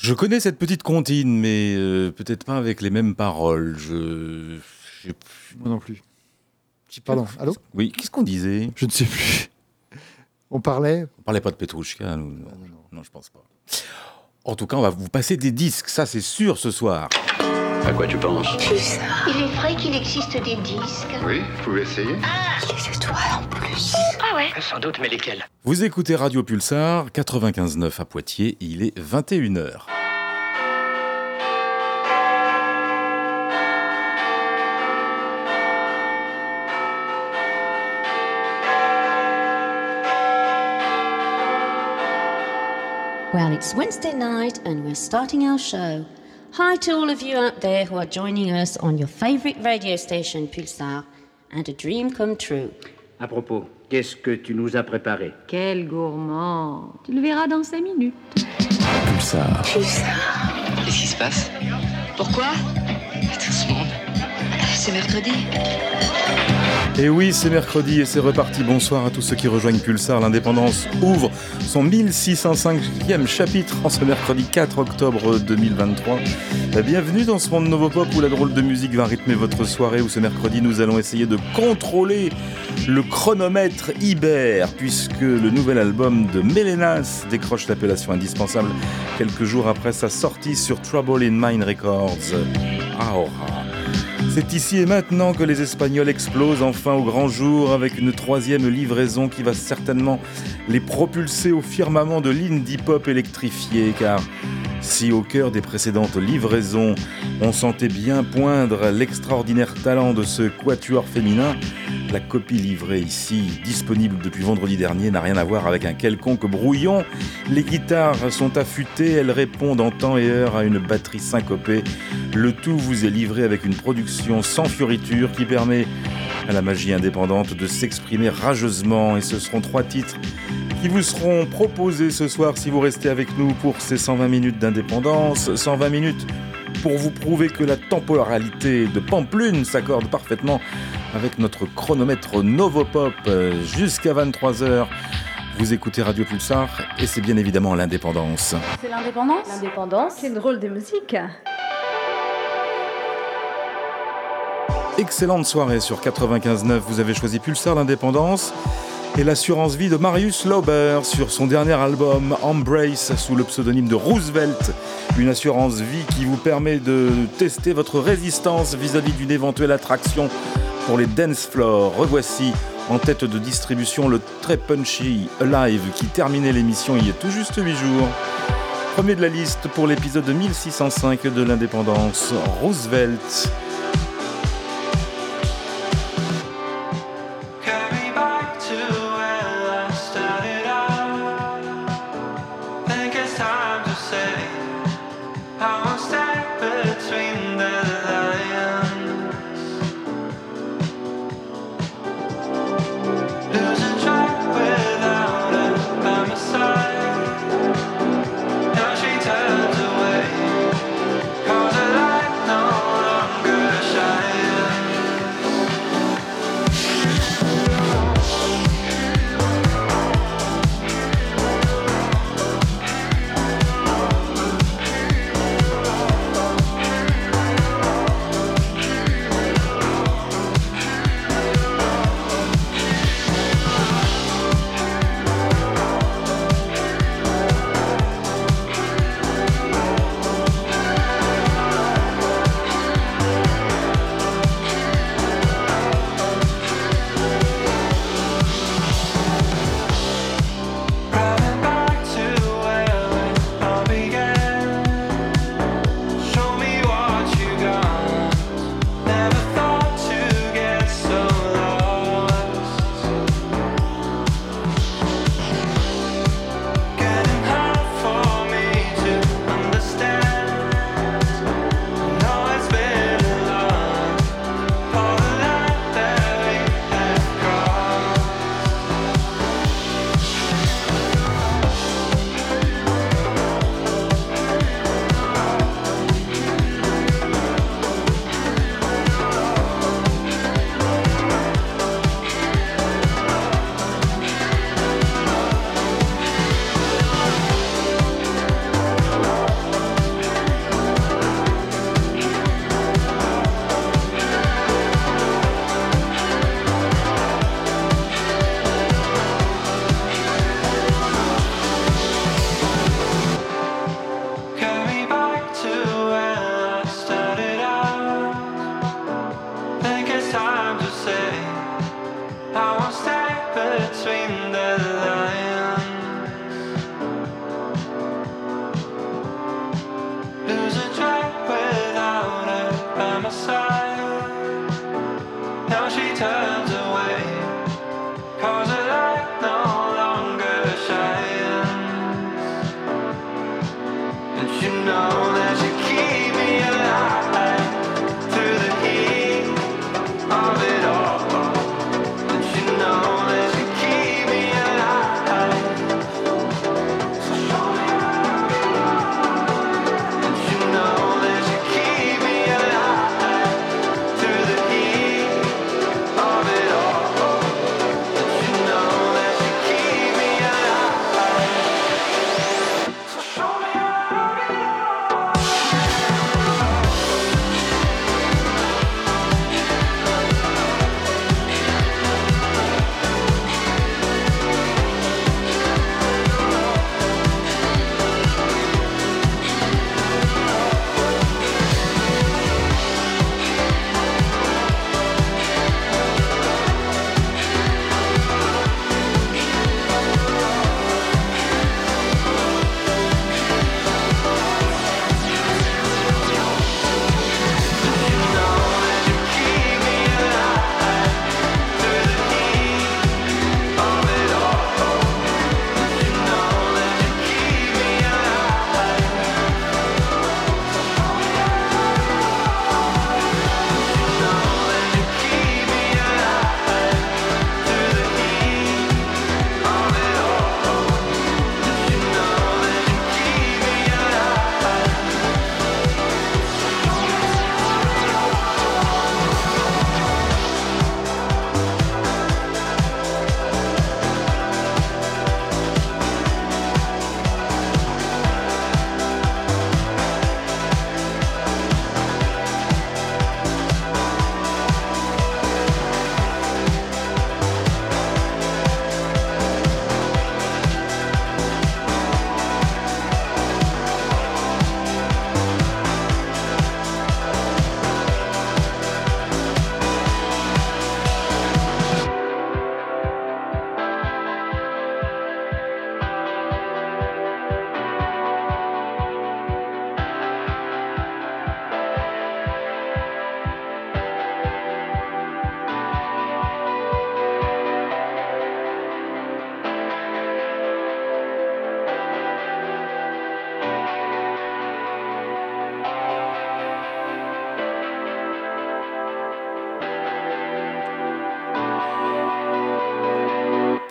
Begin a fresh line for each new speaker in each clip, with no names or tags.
Je connais cette petite comptine, mais euh, peut-être pas avec les mêmes paroles. Je. j'ai-
Moi non plus. Pardon, allô
Oui, qu'est-ce qu'on disait?
Je ne sais plus. On parlait
On parlait pas de Petrouchka, nous. Non, non, je pense pas. En tout cas, on va vous passer des disques, ça c'est sûr ce soir.
À quoi tu penses
Il est vrai qu'il existe des disques.
Oui, vous pouvez essayer
Les étoiles en plus. Ah ouais
Sans doute, mais lesquels
Vous écoutez Radio Pulsar 95.9 à Poitiers, il est 21h.
Well, it's Wednesday night and we're starting our show. Hi to all of you out there who are joining us on your favorite radio station, Pulsar, and a dream come true.
À propos, qu'est-ce que tu nous as préparé?
Quel gourmand Tu le verras dans cinq minutes.
Pulsar.
Qu'est-ce qui se passe? Pourquoi? Tout ce monde. C'est mercredi.
Et oui, c'est mercredi et c'est reparti. Bonsoir à tous ceux qui rejoignent Pulsar. L'indépendance ouvre son 1605e chapitre en ce mercredi 4 octobre 2023. Euh, Bienvenue dans ce monde Novopop où la drôle de musique va rythmer votre soirée. Où ce mercredi, nous allons essayer de contrôler le chronomètre Iber puisque le nouvel album de Melenas décroche l'appellation indispensable quelques jours après sa sortie sur Trouble in Mind Records. Aura. C'est ici et maintenant que les Espagnols explosent enfin au grand jour avec une troisième livraison qui va certainement les propulser au firmament de l'indie pop électrifié car si au cœur des précédentes livraisons on sentait bien poindre l'extraordinaire talent de ce quatuor féminin, la copie livrée ici, disponible depuis vendredi dernier, n'a rien à voir avec un quelconque brouillon. Les guitares sont affûtées, elles répondent en temps et heure à une batterie syncopée. Le tout vous est livré avec une production sans fioriture qui permet à la magie indépendante de s'exprimer rageusement et ce seront trois titres qui vous seront proposés ce soir si vous restez avec nous pour ces 120 minutes d'indépendance, 120 minutes pour vous prouver que la temporalité de Pamplune s'accorde parfaitement avec notre chronomètre Novopop euh, jusqu'à 23h. Vous écoutez Radio Pulsar et c'est bien évidemment l'indépendance.
C'est l'indépendance
L'indépendance, c'est drôle de musique.
Excellente soirée sur 95.9. Vous avez choisi Pulsar l'indépendance et l'assurance vie de Marius Lauber sur son dernier album Embrace sous le pseudonyme de Roosevelt. Une assurance vie qui vous permet de tester votre résistance vis-à-vis d'une éventuelle attraction pour les dance floors. Revoici en tête de distribution le très punchy Alive qui terminait l'émission il y a tout juste 8 jours. Premier de la liste pour l'épisode 1605 de l'indépendance, Roosevelt.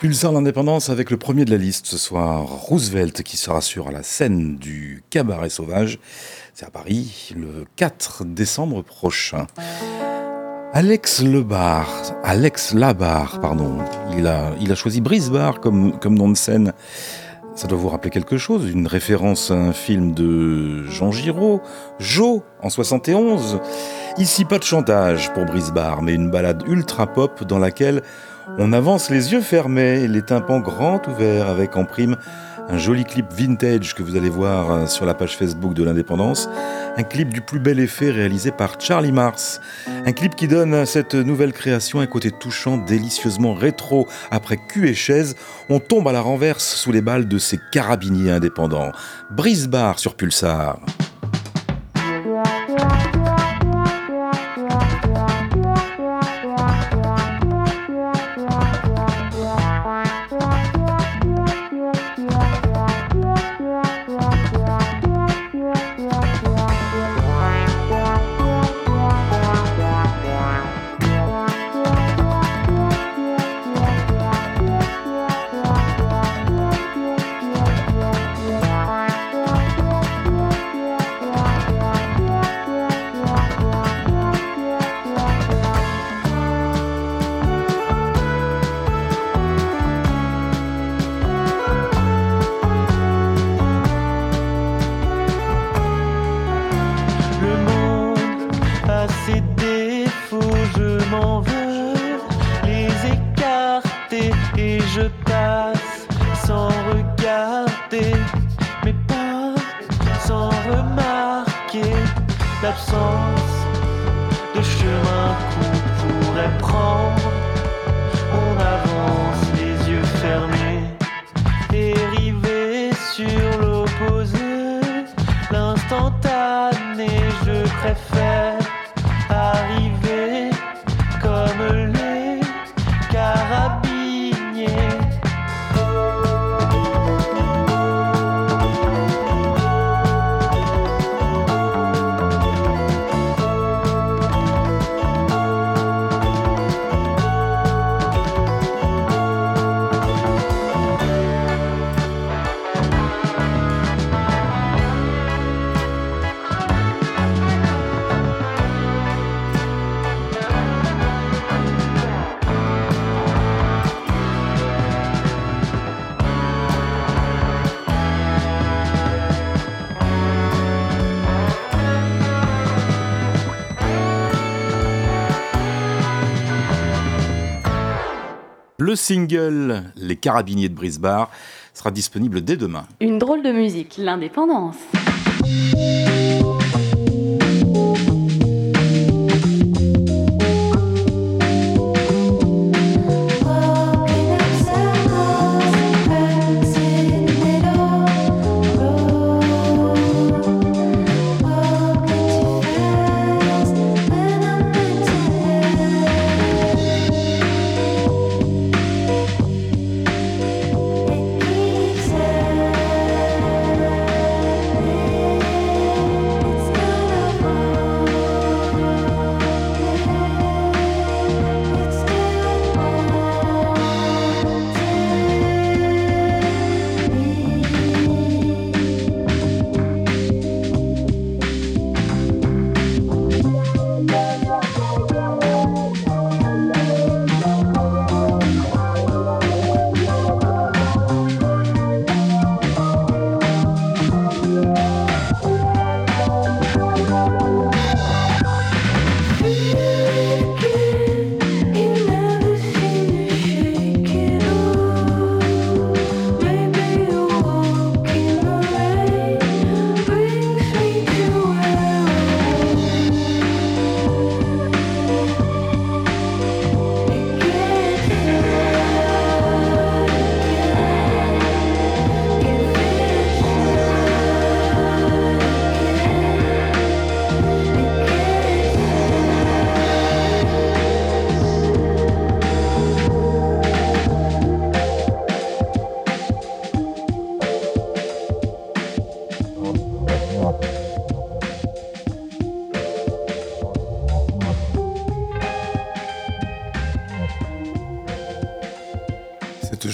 Pulsar l'indépendance avec le premier de la liste ce soir, Roosevelt, qui sera sur la scène du Cabaret Sauvage. C'est à Paris le 4 décembre prochain. Alex Lebar, Alex Labar, pardon, il a, il a choisi Brisbar comme, comme nom de scène. Ça doit vous rappeler quelque chose, une référence à un film de Jean Giraud, Jo, en 71. Ici, pas de chantage pour Brisbar, mais une balade ultra pop dans laquelle on avance les yeux fermés, les tympans grands ouverts, avec en prime un joli clip vintage que vous allez voir sur la page Facebook de l'Indépendance. Un clip du plus bel effet réalisé par Charlie Mars. Un clip qui donne à cette nouvelle création un côté touchant, délicieusement rétro. Après cul et chaise, on tombe à la renverse sous les balles de ces carabiniers indépendants. Brise bar sur Pulsar.
Le
single Les Carabiniers de Brisbane sera disponible dès demain.
Une drôle de musique, l'indépendance.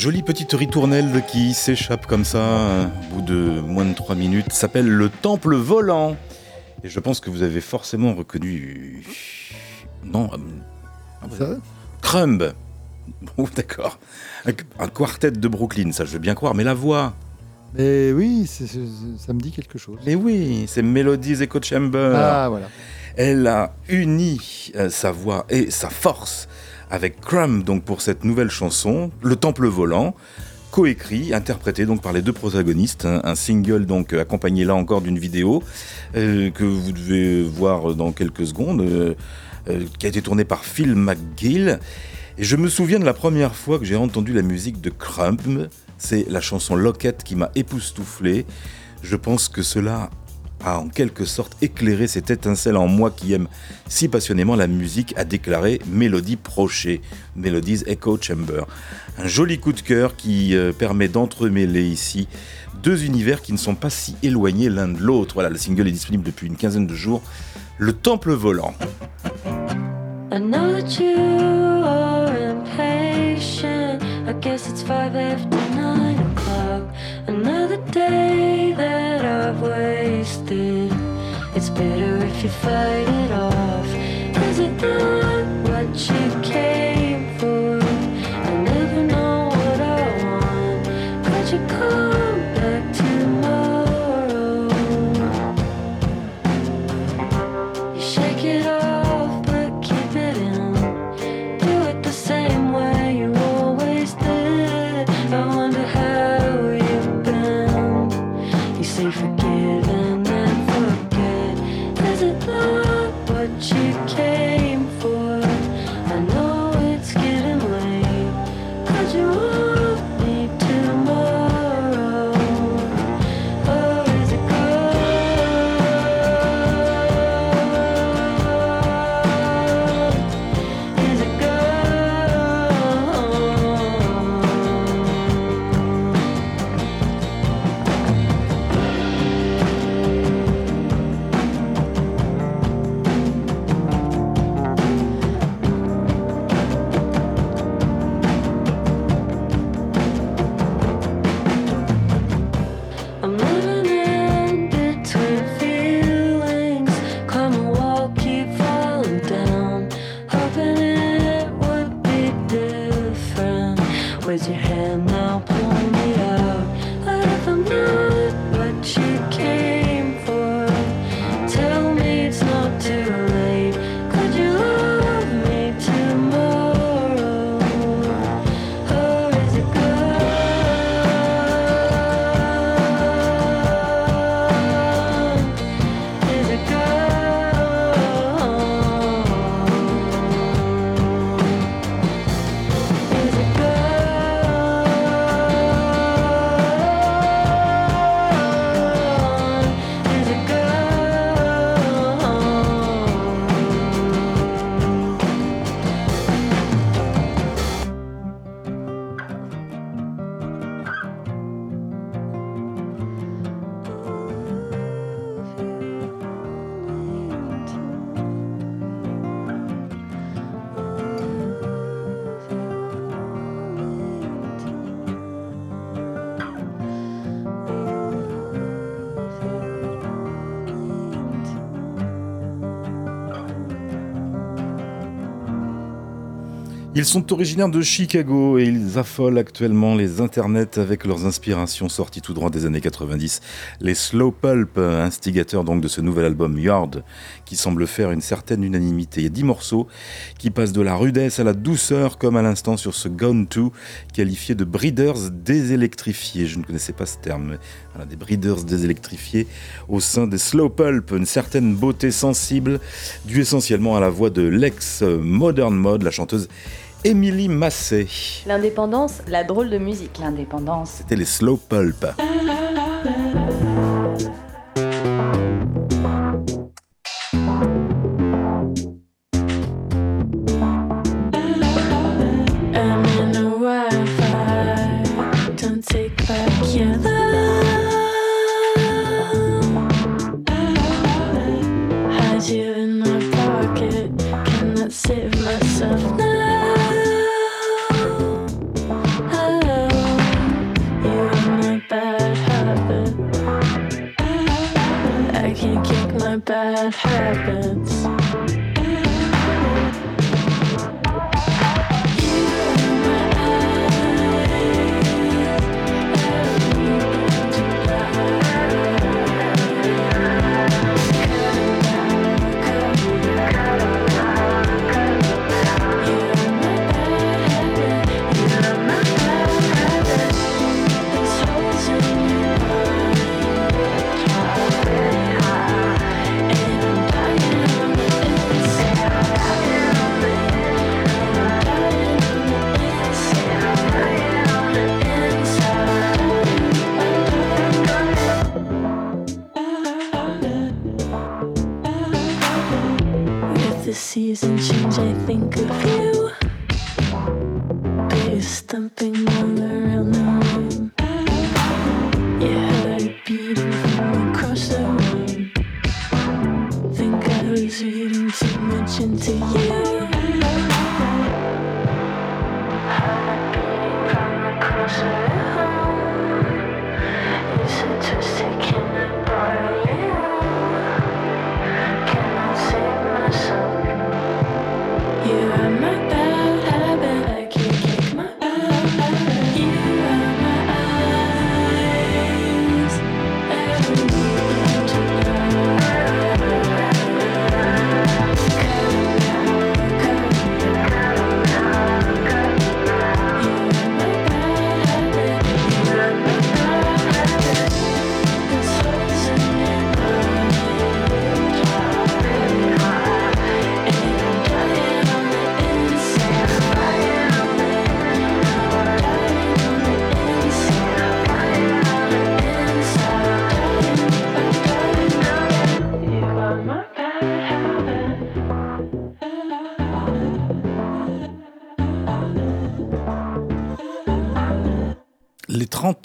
Jolie petite ritournelle qui s'échappe comme ça, au bout de moins de 3 minutes, s'appelle le Temple Volant. Et je pense que vous avez forcément reconnu. Non. euh, ah,
Ça
Crumb. Bon, d'accord. Un, quartet de Brooklyn, ça je veux bien croire, mais la voix.
Mais oui, ça me dit quelque chose.
Mais oui, c'est Melodies Echo Chamber.
Ah, voilà.
Elle a uni euh, sa voix et sa force avec Crumb donc pour cette nouvelle chanson, Le Temple volant, coécrit, interprété donc par les deux protagonistes, un, un single donc accompagné là encore d'une vidéo euh, que vous devez voir dans quelques secondes, euh, euh, qui a été tourné par Phil McGill. Et je me souviens de la première fois que j'ai entendu la musique de Crumb, c'est la chanson Locket qui m'a époustouflé. Je pense que cela a en quelque sorte éclairé cette étincelle en moi qui aime si passionnément la musique, a déclaré Mélodie Prochet, Melodies Echo Chamber. Un joli coup de cœur qui euh, permet d'entremêler ici deux univers qui ne sont pas si éloignés l'un de l'autre. Voilà, le single est disponible depuis une quinzaine de jours. Le Temple volant.
I know that you are impatient. I guess it's five after nine o'clock. Another day that I've wasted. It's better if you fight it off. Is it not what you came for? I never know what I want. Could you come
Ils sont originaires de Chicago et ils affolent actuellement les internets avec leurs inspirations sorties tout droit des années 90. Les Slow Pulp, instigateurs donc de ce nouvel album Yard, qui semble faire une certaine unanimité. Il y a dix morceaux qui passent de la rudesse à la douceur, comme à l'instant sur ce Gone To, qualifié de breeders désélectrifiés. Je ne connaissais pas ce terme, mais voilà, des breeders désélectrifiés au sein des Slow Pulp. Une certaine beauté sensible, due essentiellement à la voix de l'ex Modern Mode, la chanteuse Émilie Massé.
L'indépendance, la drôle de musique. L'indépendance.
C'était les Slow Pulp.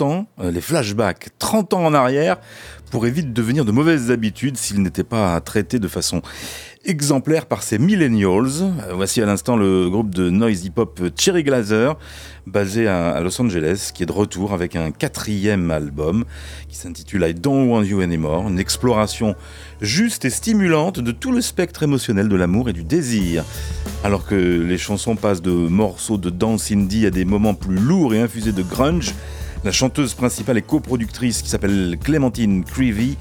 30 ans, euh, les flashbacks, 30 ans en arrière, pourraient vite devenir de mauvaises habitudes s'ils n'étaient pas traités de façon exemplaire par ces millennials. Euh, Voici à l'instant le groupe de noise hip-hop Cherry Glazer, basé à Los Angeles, qui est de retour avec un quatrième album qui s'intitule I Don't Want You Anymore, une exploration juste et stimulante de tout le spectre émotionnel de l'amour et du désir. Alors que les chansons passent de morceaux de dance indie à des moments plus lourds et infusés de grunge, la chanteuse principale et coproductrice qui s'appelle Clémentine Creevy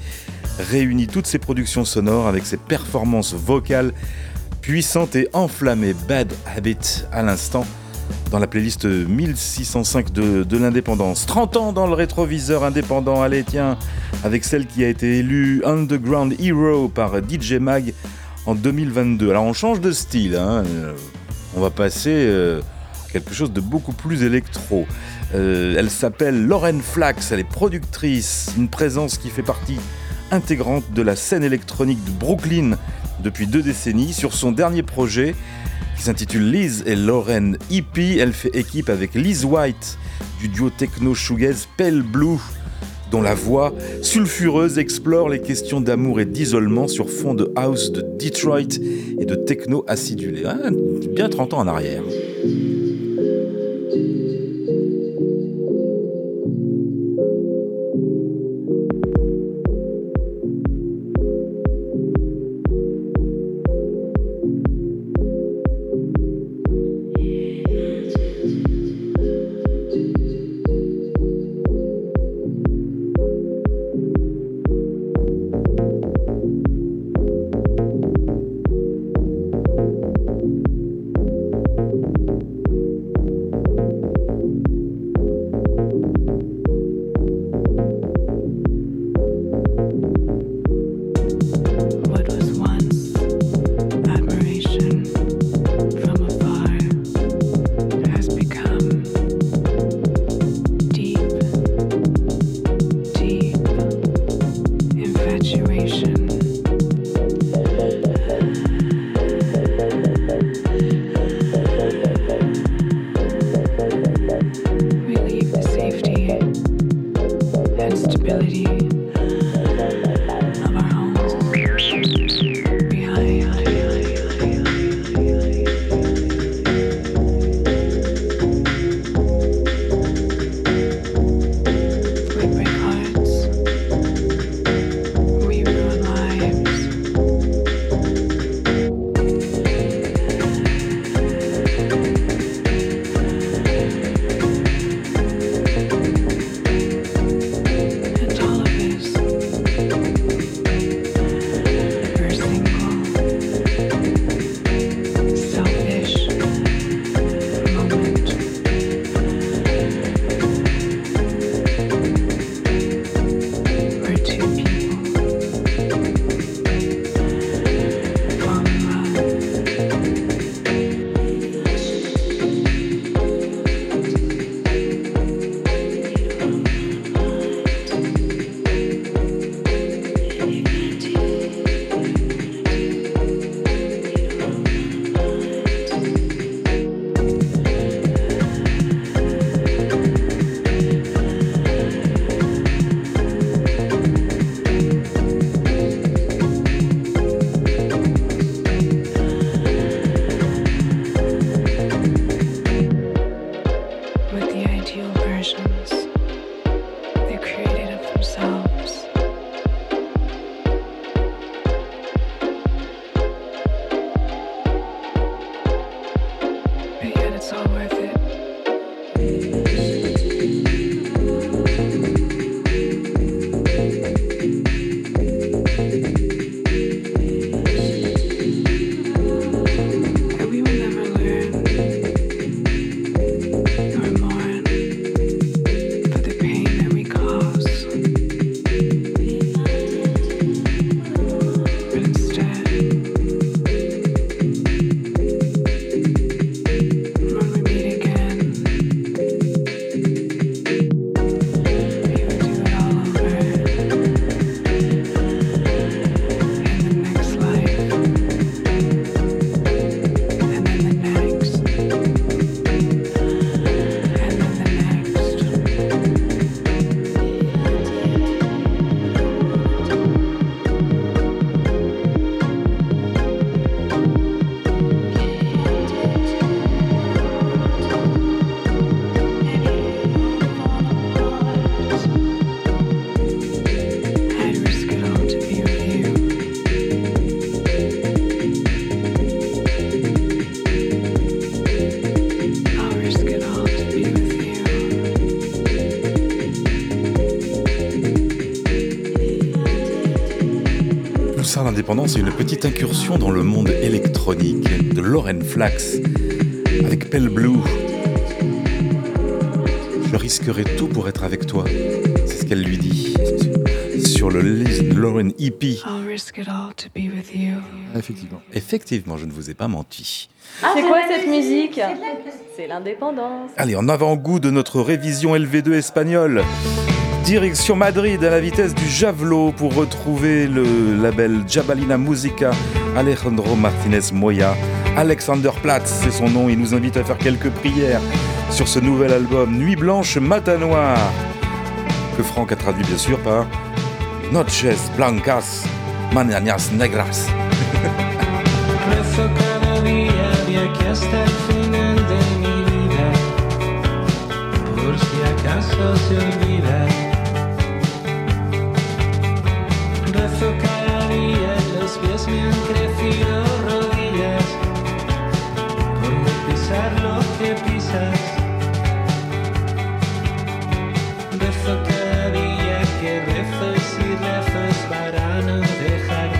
réunit toutes ses productions sonores avec ses performances vocales puissantes et enflammées. Bad Habit à l'instant dans la playlist 1605 de, l'indépendance. 30 ans dans le rétroviseur indépendant, allez tiens, avec celle qui a été élue Underground Hero par DJ Mag en 2022. Alors on change de style, hein, on va passer euh, quelque chose de beaucoup plus électro. Euh, elle s'appelle Lauren Flax, elle est productrice, une présence qui fait partie intégrante de la scène électronique de Brooklyn depuis deux décennies. Sur son dernier projet, qui s'intitule Liz et Lauren EP, elle fait équipe avec Liz White du duo techno shoegaze Pale Blue, dont la voix sulfureuse explore les questions d'amour et d'isolement sur fond de house de Detroit et de techno acidulé. Ah, bien 30 ans en arrière. Pulsar l'indépendance est une petite incursion dans le monde électronique de Lauren Flax avec Pale Blue. Je risquerai tout pour être avec toi. C'est ce qu'elle lui dit sur le list de Lauren EP.
I'll risk it all to be with you.
Ah, effectivement.
Effectivement, je ne vous ai pas menti.
C'est quoi cette musique C'est l'indépendance.
Allez, en avant-goût de notre révision LV2 espagnole. Direction Madrid à la vitesse du javelot pour retrouver le label Jabalina Musica Alejandro Martinez Moya. Alexander Platz, c'est son nom, il nous invite à faire quelques prières sur ce nouvel album Nuit blanche, matin noir, que Franck a traduit bien sûr par Noches blancas, mañanas negras.
Rezo caravilla los pies mientras fío rodillas, con de pisar lo que pisas. Rezo caravilla que rezas y rafas para no dejar.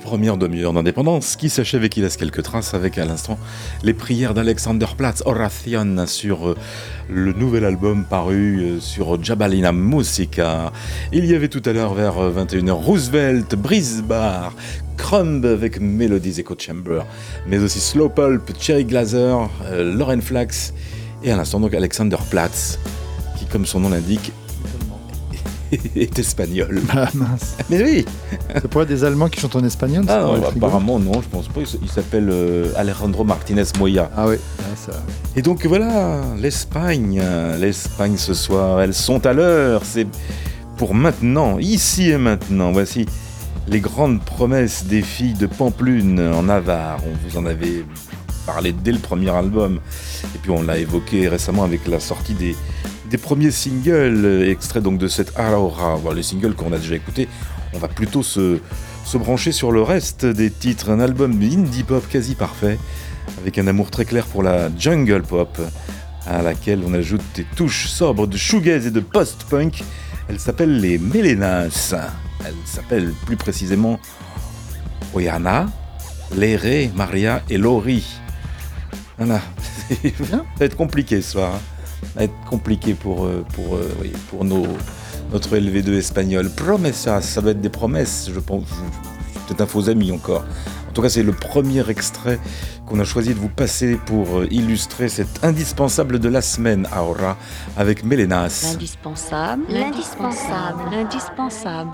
Première demi-heure d'indépendance qui s'achève et qui laisse quelques traces avec à l'instant les prières d'Alexander Platz, Oration, sur euh, le nouvel album paru euh, sur Jabalina Musica. Il y avait tout à l'heure vers euh, 21h Roosevelt, Brisbar, Crumb avec Melodies Echo Chamber, mais aussi Slow Pulp, Cherry Glazer, euh, Lauren Flax et à l'instant donc Alexander Platz, qui comme son nom l'indique est espagnol.
Ah mince.
Mais oui
C'est pour être des Allemands qui chantent en espagnol
Ah non, apparemment non, je pense pas. Il s'appelle euh, Alejandro Martinez Moya.
Ah oui, ah, ça.
Et donc voilà, l'Espagne, l'Espagne ce soir, elles sont à l'heure. C'est pour maintenant, ici et maintenant. Voici les grandes promesses des filles de Pamplune en Navarre. On vous en avait parlé dès le premier album. Et puis on l'a évoqué récemment avec la sortie des, des premiers singles, euh, extraits donc de cette Aurora. Voilà, les singles qu'on a déjà écoutés. On va plutôt se, se brancher sur le reste des titres. Un album indie pop quasi parfait, avec un amour très clair pour la jungle pop, à laquelle on ajoute des touches sobres de shoegaze et de post-punk. Elle s'appelle les Melenas. Elle s'appelle plus précisément Oyana, Léré, Maria et Lori. Voilà. Ça va être compliqué ce soir. hein. Ça va être compliqué pour, euh, pour, euh, oui, pour nos, notre LV2 espagnol. Promessas, ça va être des promesses, je pense. Peut-être un faux ami encore. En tout cas, c'est le premier extrait qu'on a choisi de vous passer pour euh, illustrer cet indispensable de la semaine, Aura, avec Melenas.
L'indispensable.
L'indispensable.
L'indispensable.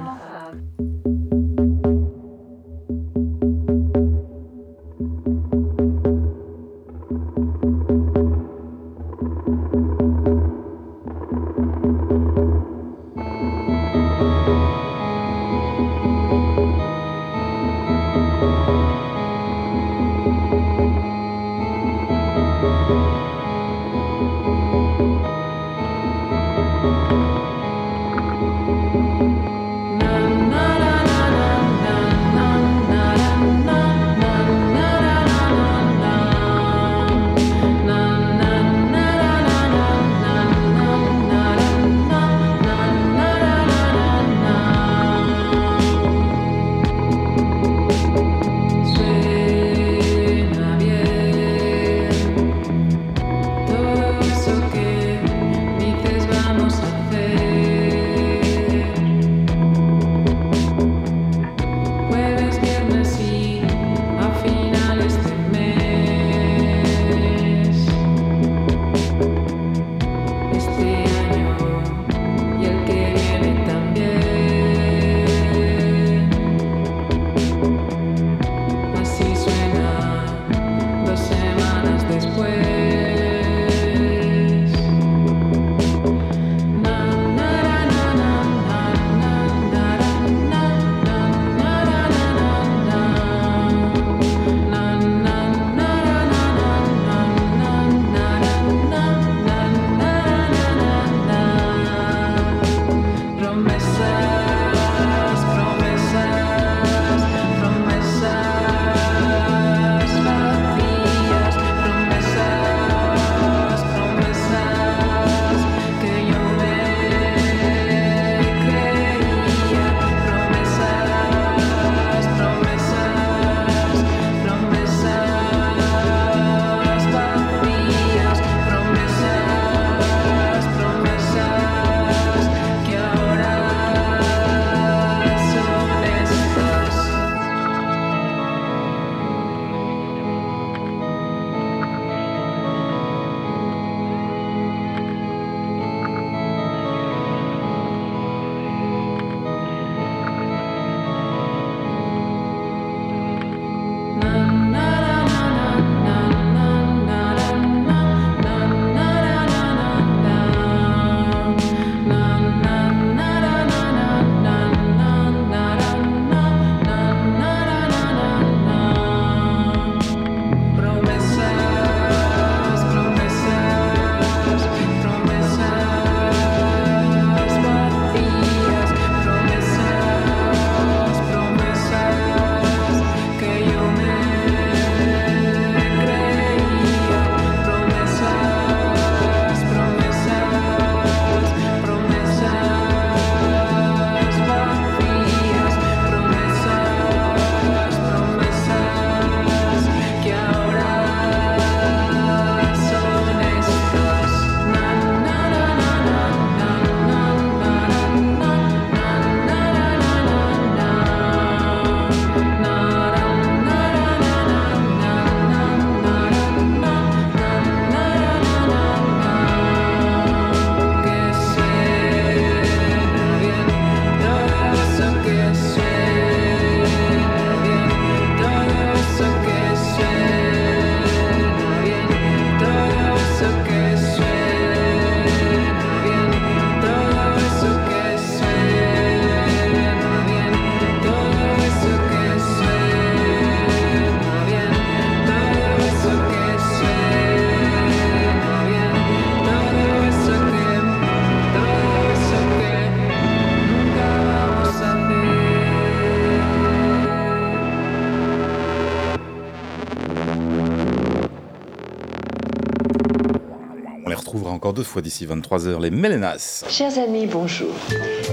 Deux fois d'ici 23h les Mélénas.
Chers amis, bonjour.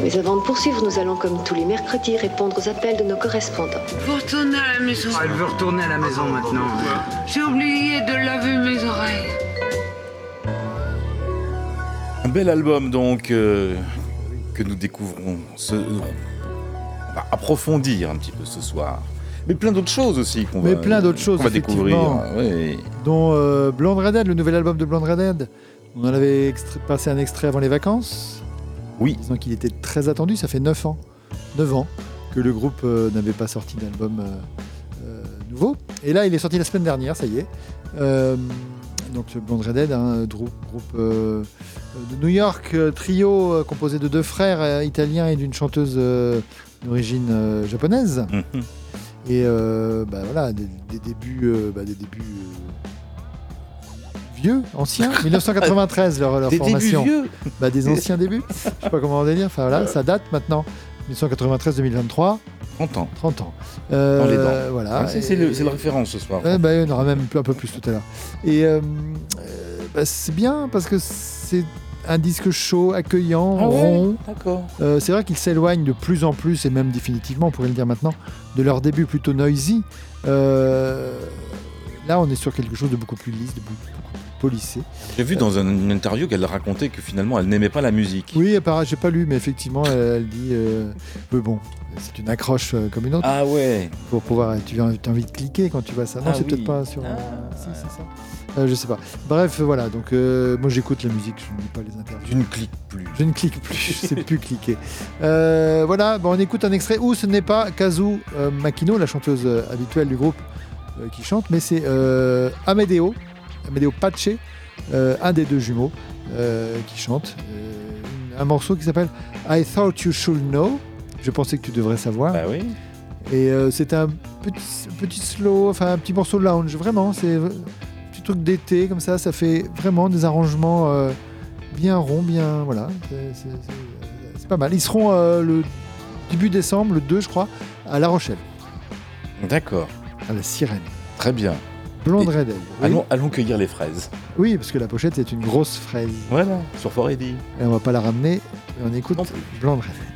Mais avant de poursuivre, nous allons, comme tous les mercredis, répondre aux appels de nos correspondants.
Faut retourner à la maison.
Elle veut retourner à la maison maintenant.
J'ai oublié de laver mes oreilles.
Un bel album donc euh, que nous découvrons, ce, on va approfondir un petit peu ce soir. Mais plein d'autres choses aussi qu'on
Mais
va,
plein d'autres choses,
qu'on va découvrir. Oui.
dont euh, Blonde Redhead, le nouvel album de Blonde Redhead. On en avait passé un extrait avant les vacances.
Oui.
Disant qu'il était très attendu, ça fait 9 ans. 9 ans que le groupe euh, n'avait pas sorti d'album euh, euh, nouveau. Et là, il est sorti la semaine dernière, ça y est. Donc Blonde Redhead, un groupe, groupe de New York, trio composé de deux frères italiens et d'une chanteuse d'origine japonaise.
Mhm.
Et bah voilà, des, des débuts, bah, des débuts vieux, anciens, 1993 leur, leur
Des débuts
formation.
vieux
Bah, des anciens débuts. Je sais pas comment on va dire. Enfin voilà, ça date maintenant. 1993-2023.
30 ans.
30 ans.
Dans
Euh,
les dents.
Voilà.
Ah, c'est, le- c'est la référence ce soir.
Bah, il y en aura même un peu plus tout à l'heure. Et euh, euh, bah, c'est bien parce que c'est un disque chaud, accueillant,
Ah
rond. C'est vrai qu'ils s'éloignent de plus en plus, et même définitivement, on pourrait le dire maintenant, de leur début plutôt noisy. Là, on est sur quelque chose de beaucoup plus lisse, de beaucoup, beaucoup polissé.
J'ai vu dans un- une interview qu'elle racontait que finalement elle n'aimait pas la musique.
Oui, apparemment, j'ai pas lu, mais effectivement, elle, dit. euh, mais bon, c'est une accroche euh, comme une autre.
Ah ouais.
Pour pouvoir. Tu as, envie de cliquer quand tu vois ça. Non,
Ah
c'est
oui.
peut-être pas sur. Si, c'est ça. Euh, je sais pas. Bref, voilà. Donc, euh, moi, j'écoute la musique, je ne lis pas les interviews.
Tu ne cliques plus.
Je ne clique plus, je sais plus cliquer. Euh, voilà, bon, on écoute un extrait où ce n'est pas Kazu euh, Makino, la chanteuse euh, habituelle du groupe, euh, qui chante, mais c'est euh, Amedeo, Amedeo Pache, euh, un des deux jumeaux, euh, qui chante euh, un morceau qui s'appelle I Thought You Should Know. Je pensais que tu devrais savoir.
Bah oui.
Et c'est un petit, petit slow, enfin un petit morceau de lounge, vraiment, c'est un petit truc d'été comme ça, ça fait vraiment des arrangements bien ronds, bien. Voilà, c'est- pas mal. Ils seront le début décembre, le 2, je crois, à La Rochelle,
D'accord.
à la Sirène.
Très bien.
Blonde Red. Oui.
Allons, allons cueillir les fraises.
Oui, parce que la pochette, c'est une grosse fraise.
Voilà, sur Foredi.
Et on va pas la ramener, on écoute Blonde Red Egg.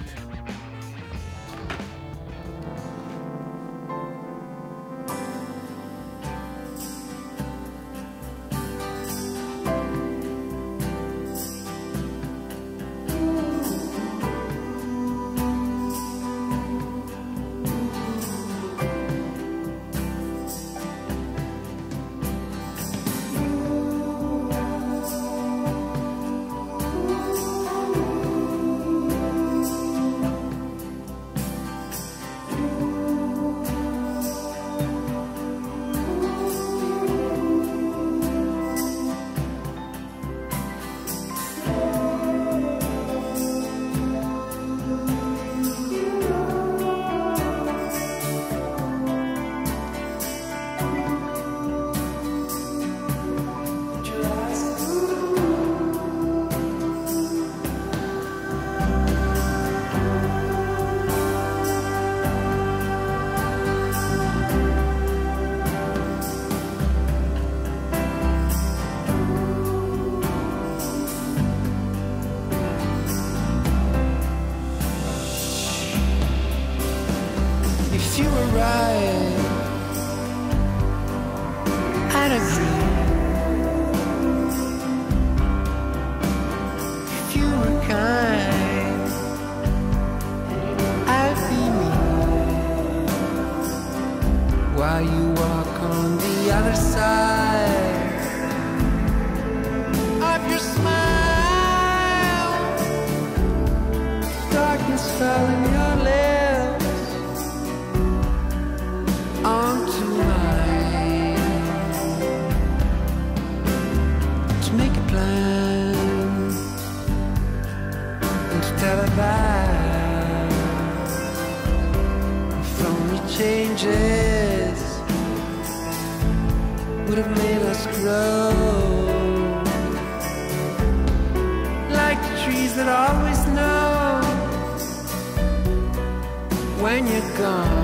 When you're gone.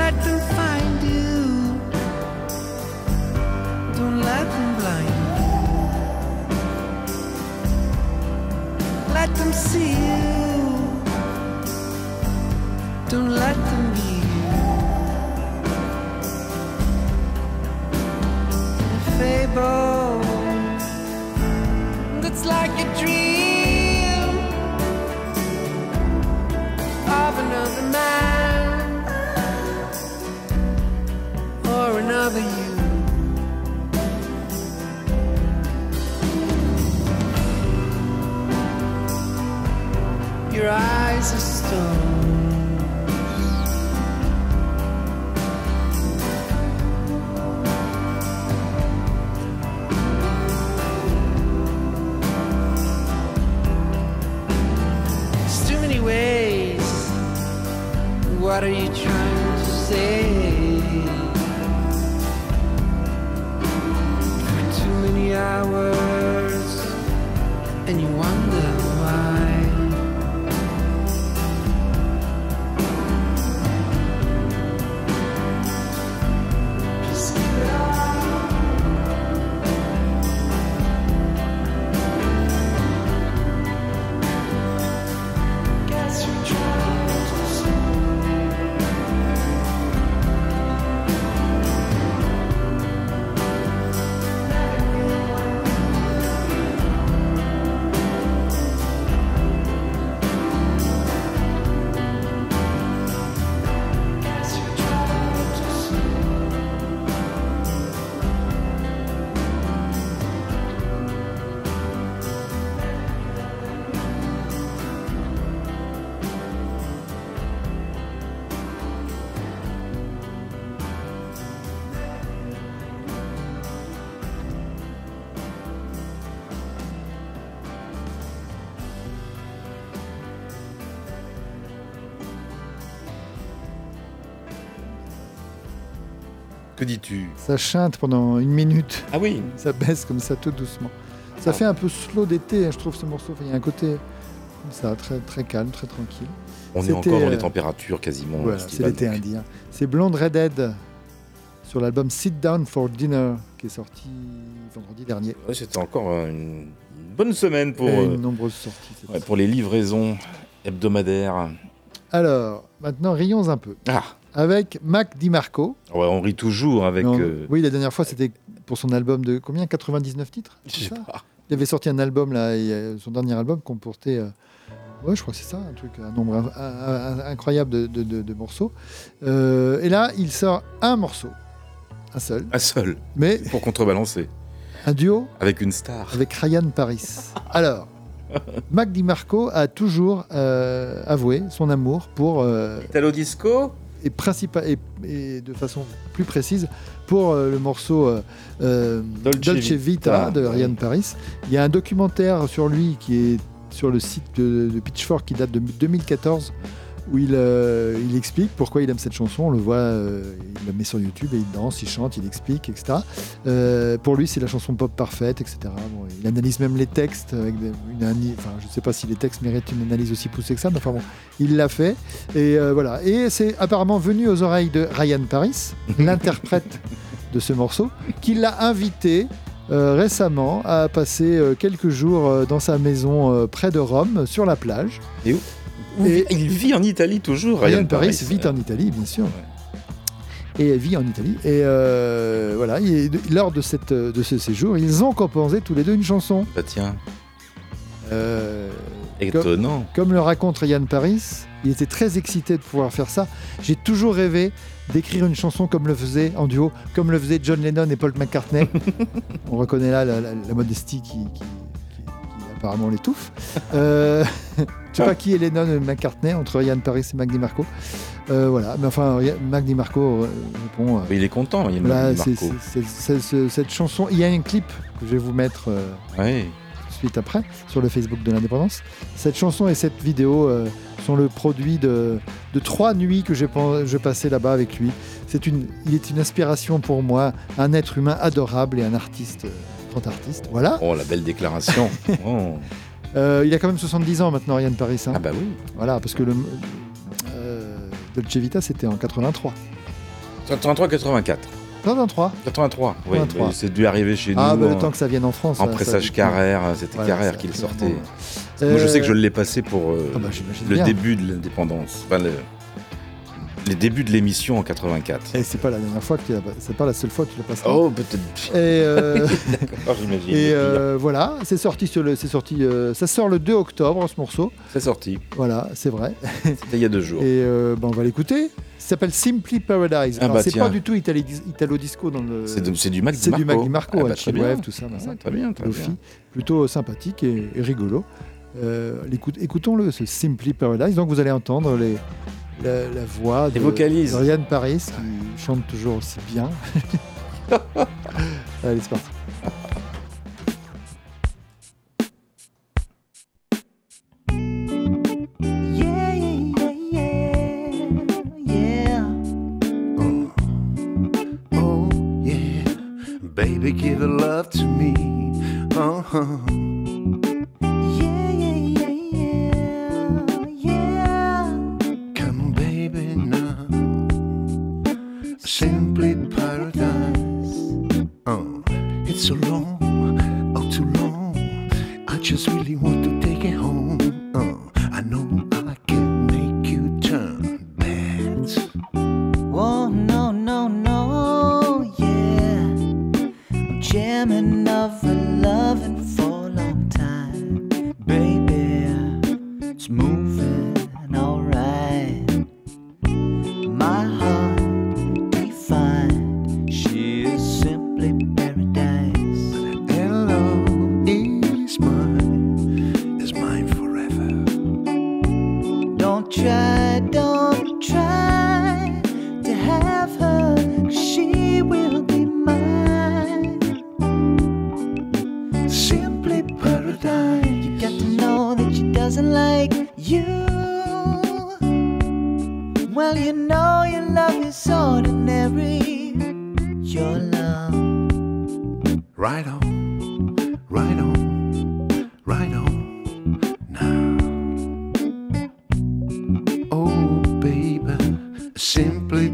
Let them find you. Don't let
them blind you. Let them see you. Don't let them
Que dis-tu?
Ça chante pendant une minute.
Ah oui
Ça baisse comme ça tout doucement. Ça fait un peu slow d'été, hein, je trouve, ce morceau. Il y a un côté comme ça, très, très calme, très tranquille.
On est encore dans les
euh,
températures quasiment.
Voilà, c'est l'été indien. C'est Blonde Redhead sur l'album Sit Down for Dinner qui est sorti vendredi dernier.
Ouais, C'était encore une, bonne semaine pour, euh,
une nombreuse sortie. cette
ouais, pour les livraisons hebdomadaires.
Alors, maintenant, rions un peu.
Ah,
Avec Mac DiMarco.
ouais, on rit toujours avec. Euh,
Oui, la dernière fois, c'était pour son album de combien? 99 titres?
Je sais pas.
Il avait sorti un album, là, et, son dernier album comportait, euh, ouais, je crois que c'est ça, un truc, un nombre in- un- un- incroyable de, de- de- de morceaux. Euh, et là, il sort un morceau, un seul,
Un seul,
mais
pour contrebalancer.
un duo
Avec une star.
avec Ryan Paris. Alors, Mac DiMarco a toujours euh, avoué son amour pour, euh,
Italo Disco?
Et, et, et de façon plus précise, pour euh, le morceau euh, euh,
Dolce
Dolce, Vita,
Vita,
de. Ryan Paris. Il y a un documentaire sur lui qui est sur le site de, de Pitchfork qui date de 2014 où il, euh, il explique pourquoi il aime cette chanson. On le voit, euh, il la met sur YouTube et il danse, il chante, il explique, etc. Euh, pour lui, c'est la chanson pop parfaite, etc. Bon, il analyse même les textes. Avec une, enfin, je ne sais pas si les textes méritent une analyse aussi poussée que ça, mais enfin bon, il l'a fait. Et voilà. Et c'est apparemment venu aux oreilles de Ryan Paris, l'interprète de ce morceau, qui l'a invité euh, récemment à passer euh, quelques jours euh, dans sa maison près de Rome, sur la plage.
Et Où?
Et-
Il vit en Italie toujours,
Ryan,
Ryan,
Paris,
Paris.
vit en Italie, bien sûr. Et elle vit en Italie. Et euh, voilà, et lors de, cette, de ce séjour, ils ont composé tous les deux une chanson.
Bah tiens,
Euh,
étonnant.
comme le raconte Ryan Paris, il était très excité de pouvoir faire ça. J'ai toujours rêvé d'écrire une chanson comme le faisait en duo, comme le faisaient John Lennon et Paul McCartney. On reconnaît là la, la- la modestie qui, qui- apparemment l'étouffe. Euh, pas qui est Lennon et McCartney entre Ryan Paris et Mac DiMarco. Euh, voilà, mais enfin, Mac DiMarco euh, répond. euh,
il est content, il
voilà,
Marco.
c'est- c'est- c'est- c'est- cette chanson. Il y a un clip que je vais vous mettre. euh,
Ouais.
suite après sur le Facebook de l'indépendance. Cette chanson et cette vidéo sont le produit de, de trois nuits que j'ai je passais là-bas avec lui. C'est une, il est une inspiration pour moi, un être humain adorable et un artiste, grand artiste. Voilà.
Oh, la belle déclaration. Oh.
Euh, il a quand même 70 ans maintenant, Ryan Paris. hein.
Ah bah oui.
Voilà, parce que le euh, Dolce Vita c'était en 83.
83-84.
83.
83, oui.
83.
bah, C'est dû arriver chez nous.
Ah, bah, le temps que ça vienne en France.
En
ça-
pressage Carrère, c'était
Voilà,
Carrère qui le sortait. Moi, je sais
Euh,
que je l'ai passé pour euh,
Ah bah,
le
bien.
début de l'indépendance. Enfin, le- les débuts de l'émission en 84.
Et c'est pas la dernière fois que tu l'as pas- c'est pas la seule fois que tu l'as passé.
Oh, peut-être.
Et, euh,
D'accord, j'imagine.
et euh, voilà, c'est sorti sur le, c'est sorti, euh, ça sort le 2 octobre ce morceau.
C'est sorti.
Voilà, c'est vrai.
C'était il y a deux jours.
Et euh, ben, on va l'écouter. Ça s'appelle Simply Paradise.
Ah
Alors,
bah
c'est
tiens.
pas du tout itali- italo-disco dans le.
C'est de- c'est du Mac
C'est du
Marco.
Mac Marco,
Ah bah,
avec
très bien.
Wave, tout ça.
très bien, très
Lofi.
bien.
Plutôt sympathique et, et rigolo. Euh, Écoutons-le, ce Simply Paradise. Donc vous allez entendre les, la, la voix de,
vocalises.
Ryan Paris qui chante toujours aussi bien. allez, c'est parti.
Yeah, yeah, yeah, yeah.
Oh, yeah. Baby, give a love to me. Uh-huh.
Yeah,
Simply paradise. Oh, it's so long, oh, too long. I just really want to take it home.
Doesn't like you. Well, you know your love is ordinary. Your love.
Right on, right on, right on. Now, oh baby, simply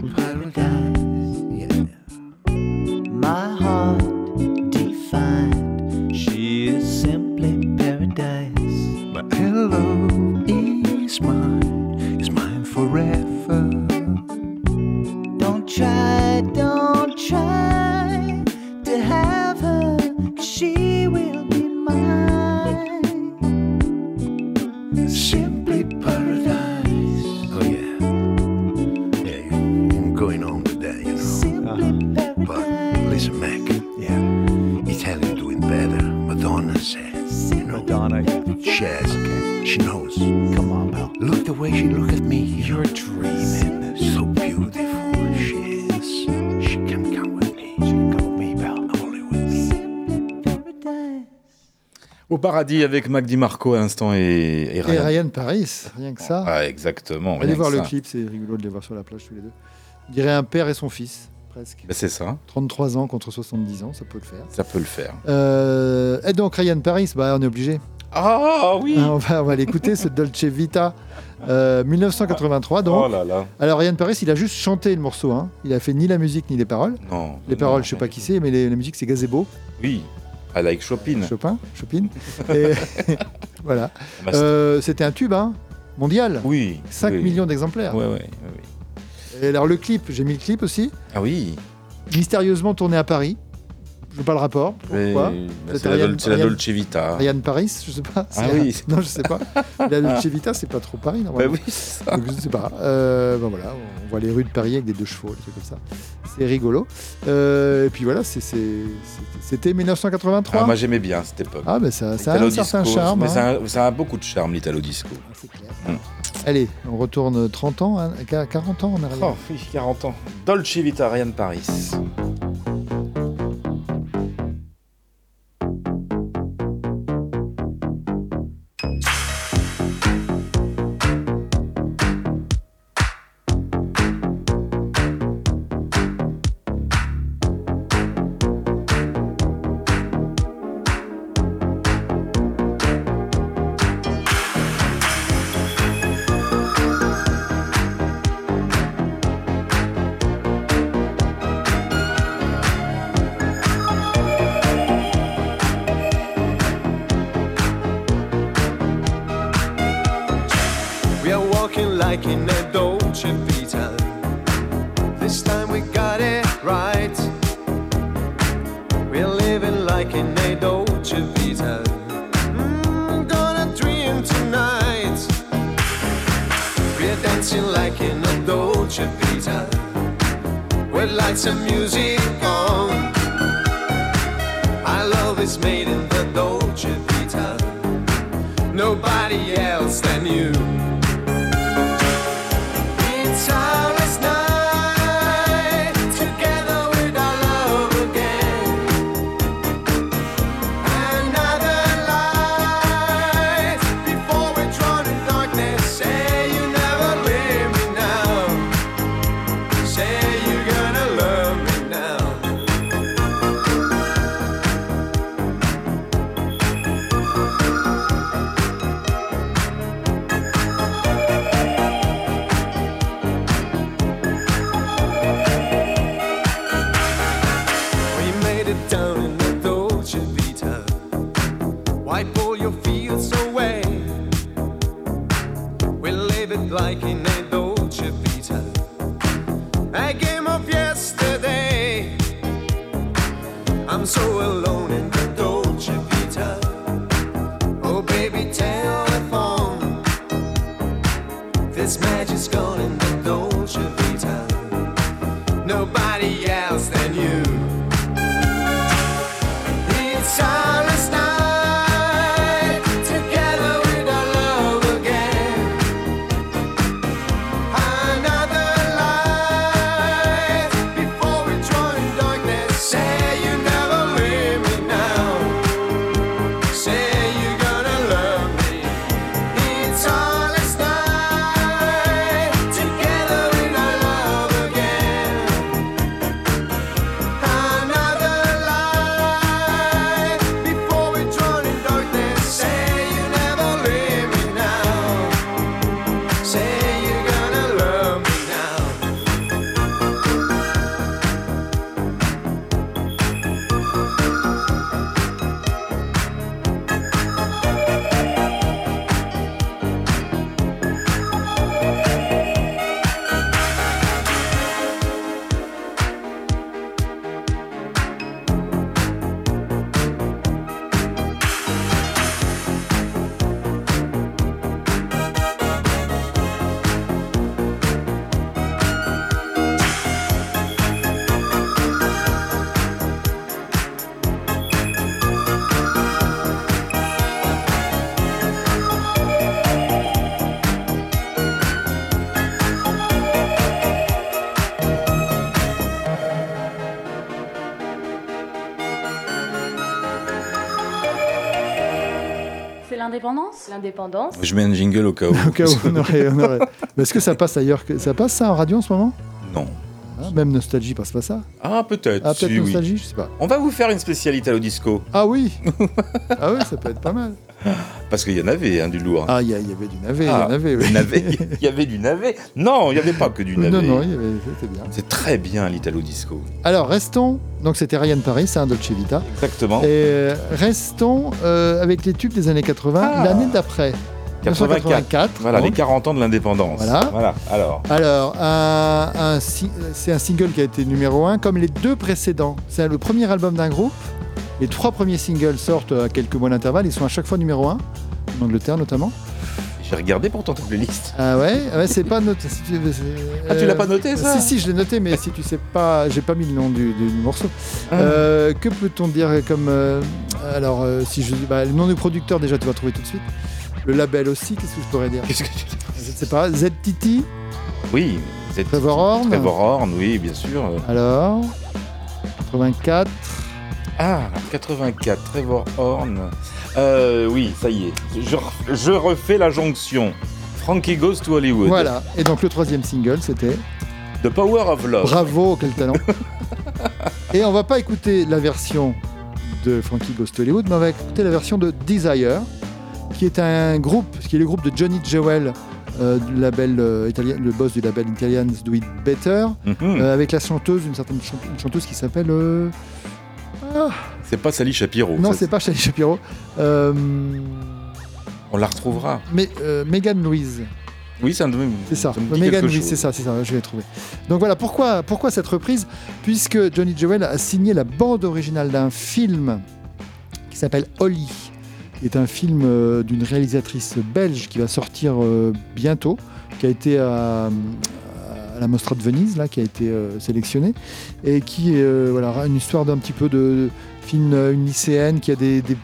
paradis avec Mac Di Marco à l'instant et, et
Et
Ryan.
Ryan Paris, rien que ça.
Ah, exactement.
Allez voir le
ça.
clip, c'est rigolo de les voir sur la plage tous les deux. On dirait un père et son fils, presque.
Bah, c'est ça.
33 ans contre 70 ans, ça peut le faire.
Ça peut le faire.
Euh, et donc Ryan Paris, bah, on est obligé.
Ah oui
On va, on va l'écouter, c'est Dolce Vita, euh, 1983. Donc.
Oh là là.
Alors Ryan Paris, il a juste chanté le morceau. Hein. Il a fait ni la musique ni les paroles.
Non.
Les paroles, je sais pas qui c'est, mais les- la musique, c'est Gazebo.
Oui. I like Chopin.
Chopin, Chopin. Et voilà. Euh, C'était un tube, hein, mondial.
Oui.
5
oui.
millions d'exemplaires.
Ouais, ouais, ouais.
Et alors le clip, j'ai mis le clip aussi.
Ah oui.
Mystérieusement tourné à Paris. Je veux pas le rapport. Pourquoi
c'est la, Dol- Dolce Vita.
Ryan Paris, je sais pas.
Ah oui.
Non, je sais pas. La Dolce Vita, c'est pas trop Paris, normalement.
Bah oui, c'est ça.
Donc, je sais pas. Euh, ben voilà, on voit les rues de Paris avec des deux chevaux, des trucs comme ça. C'est rigolo. Euh, et puis voilà, c'était c'était 1983.
Ah, moi j'aimais bien cette époque.
Ah, ben ça, ça a un certain
disco,
charme.
Mais
hein.
ça, a, ça a beaucoup de charme, l'Italo Disco. Mm.
Allez, on retourne 30 ans, hein, 40 ans en arrière.
Oh oui, 40 ans. Dolce Vita, Ryan Paris.
L'indépendance.
Je mets un jingle au cas où.
Au cas où on aurait. on aurait- Mais Est-ce que ça passe ailleurs que... Ça passe ça en radio en ce moment?
Non.
Ah, Même Nostalgie passe pas ça?
Ah, peut-être.
Ah, peut-être
si, oui.
Nostalgie, je sais pas.
On va vous faire une spéciale Italo Disco.
Ah oui Ah oui, ça peut être pas mal.
Parce qu'il y en avait, hein, du lourd.
Ah, il y, il y avait du navet, il y
Ah,
en avait. oui.
du navet, Il y avait du navet. Non, il n'y avait pas que du navet.
Non, non, il y avait- c'était bien.
C'est très bien l'Italo Disco.
Alors, restons. Donc, c'était Ryan Paris, c'est un Dolce Vita.
Exactement.
Et euh, restons euh, avec les tubes des années 80,
Ah.
l'année d'après. 1984.
Voilà,
donc.
les 40 ans de l'indépendance.
Voilà.
Voilà. Alors.
Alors, un- un si- c'est un single qui a été numéro 1, comme les deux précédents. C'est le premier album d'un groupe. Les trois premiers singles sortent à quelques mois d'intervalle. Ils sont à chaque fois numéro 1, en Angleterre notamment.
J'ai regardé pourtant ta playlist.
Ah ouais, ah ouais c'est pas noté. si tu- c'est-
Ah, tu l'as pas noté, ça?
Si, si, je l'ai noté, mais si tu sais pas, j'ai pas mis le nom du, du morceau.
Ah.
Euh, que peut-on dire comme. euh, alors, euh, si je. Bah, le nom du producteur, déjà, tu vas trouver tout de suite. Le label aussi, qu'est-ce que je pourrais dire?
Qu'est-ce que tu
Je ne sais pas. ZTT
Oui. c'est-
Trevor Horn?
Trevor Horn, oui, bien sûr.
Alors 84.
Ah, 84, Trevor Horn. Euh, oui, ça y est. Je, je refais la jonction. Frankie Goes to Hollywood.
Voilà. Et donc, le troisième single, c'était.
The Power of Love.
Bravo, quel talent Et on va pas écouter la version de Frankie Goes to Hollywood, mais on va écouter la version de Desire, qui est un groupe, qui est le groupe de Johnny Jewel, euh, du label euh, italien, le boss du label Italians Do It Better,
Mhm.
euh, avec la chanteuse, une certaine une chanteuse qui s'appelle.
C'est pas Sally Shapiro.
non,
ça,
c'est pas Shelley Shapiro. Euh,
On la retrouvera.
mais euh, Megan Louise.
Oui, ça
C'est ça.
me dit
Megan,
quelque
oui,
chose.
c'est ça, c'est ça, je l'ai trouvé. Donc voilà, pourquoi, pourquoi cette reprise? Puisque Johnny Jewel a signé la bande originale d'un film qui s'appelle Holly, qui est un film euh, d'une réalisatrice belge qui va sortir bientôt, qui a été à, à la Mostra de Venise, là, qui a été euh, sélectionné, et qui est euh, voilà, une histoire d'un petit peu de film, euh, une lycéenne qui a des, des-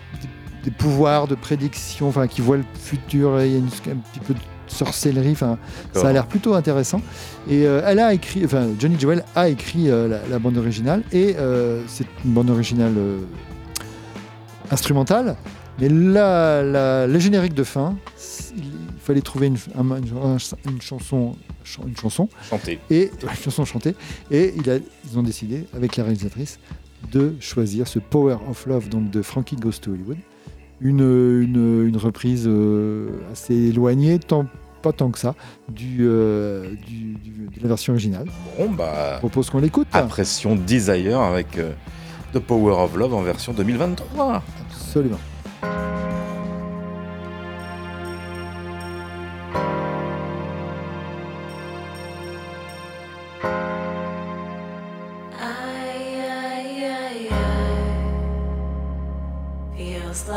pouvoirs de prédiction, enfin qui voit le futur, et il y a une- un petit peu de sorcellerie, enfin ça a l'air plutôt intéressant. Et euh, elle a écrit, enfin Johnny Jewel a écrit euh, la, la bande originale et euh, c'est une bande originale instrumentale. Mais là, le générique de fin, il fallait trouver une, un- une- une chanson, une chanson
Chanter.
et une chanson chantée. Et il a- ils ont décidé avec la réalisatrice de choisir ce Power of Love donc de Frankie Goes to Hollywood, une, une, une reprise euh, assez éloignée, tant, pas tant que ça, du, euh, du- du- de la version originale.
Bon, bah.
Je propose qu'on l'écoute.
Impression Desire avec euh, The Power of Love en version 2023.
Absolument.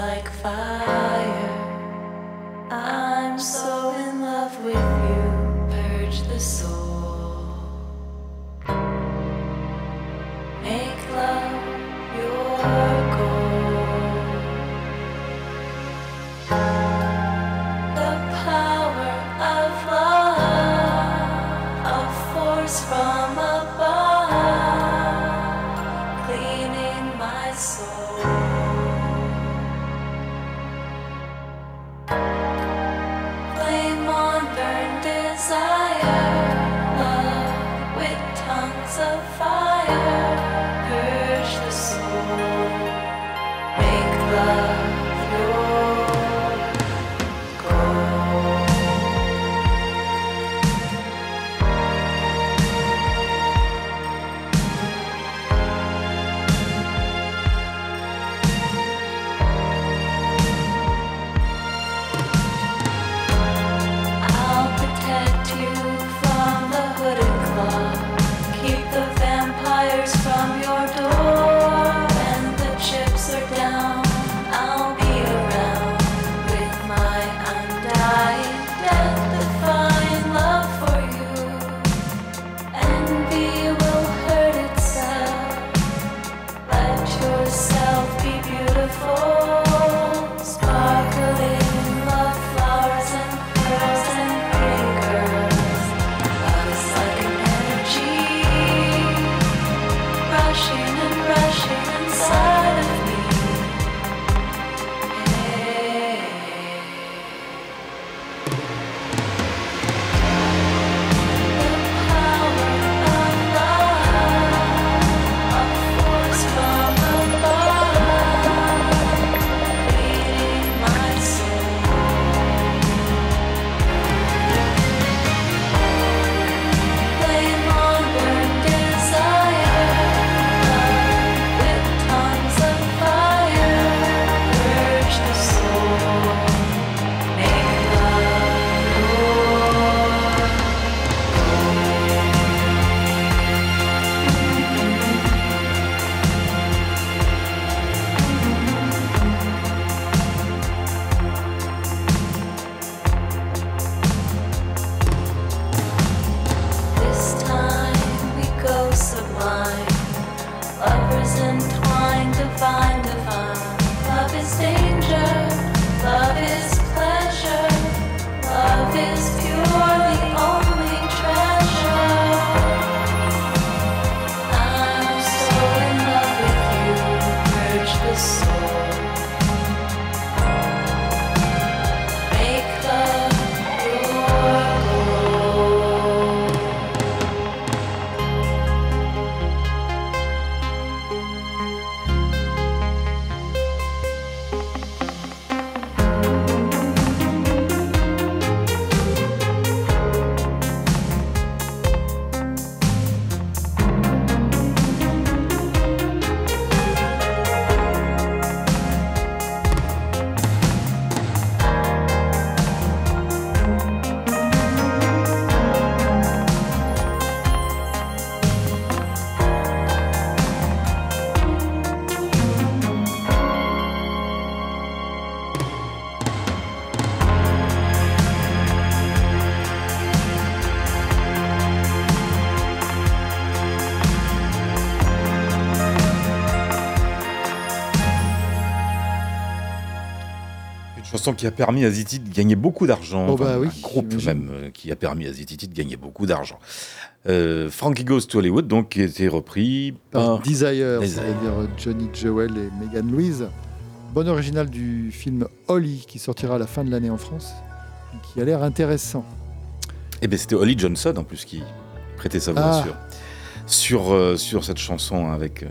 Like fire.
Chanson qui a permis à Ziti de gagner beaucoup d'argent.
Oh bah
Enfin,
oui,
un groupe même euh, qui a permis à Ziti de gagner beaucoup d'argent. Euh, Frankie Goes to Hollywood, donc, qui a été repris
Par
par.
Desire, c'est-à-dire Johnny Jewel et Megan Louise. Bonne originale du film Holly qui sortira à la fin de l'année en France, et qui a l'air intéressant.
Eh bien, c'était Holly Johnson en plus qui prêtait sa voix
Ah.
sur, sur, euh, sur cette chanson avec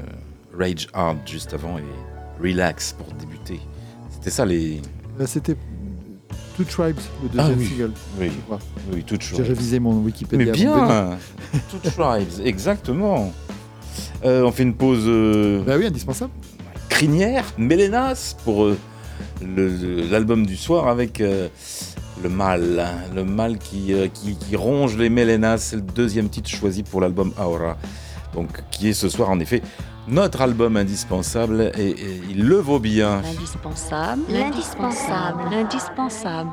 Rage Hard juste avant et Relax pour débuter. C'était ça les.
Là, C'était Two Tribes, le deuxième
Ah oui.
single.
Oui, oui, Two
J'ai
Tribes.
révisé mon Wikipédia.
Mais bien Two Tribes, exactement. Euh, on fait une pause. euh,
Bah oui, indispensable.
crinière, Mélénas, pour euh, l'album du soir avec euh, le mal. hein, Le mal qui, qui, qui ronge les Mélénas. C'est le deuxième titre choisi pour l'album Aura. Donc, qui est ce soir en effet notre album indispensable et, il le vaut bien.
L'indispensable.
L'indispensable.
L'indispensable.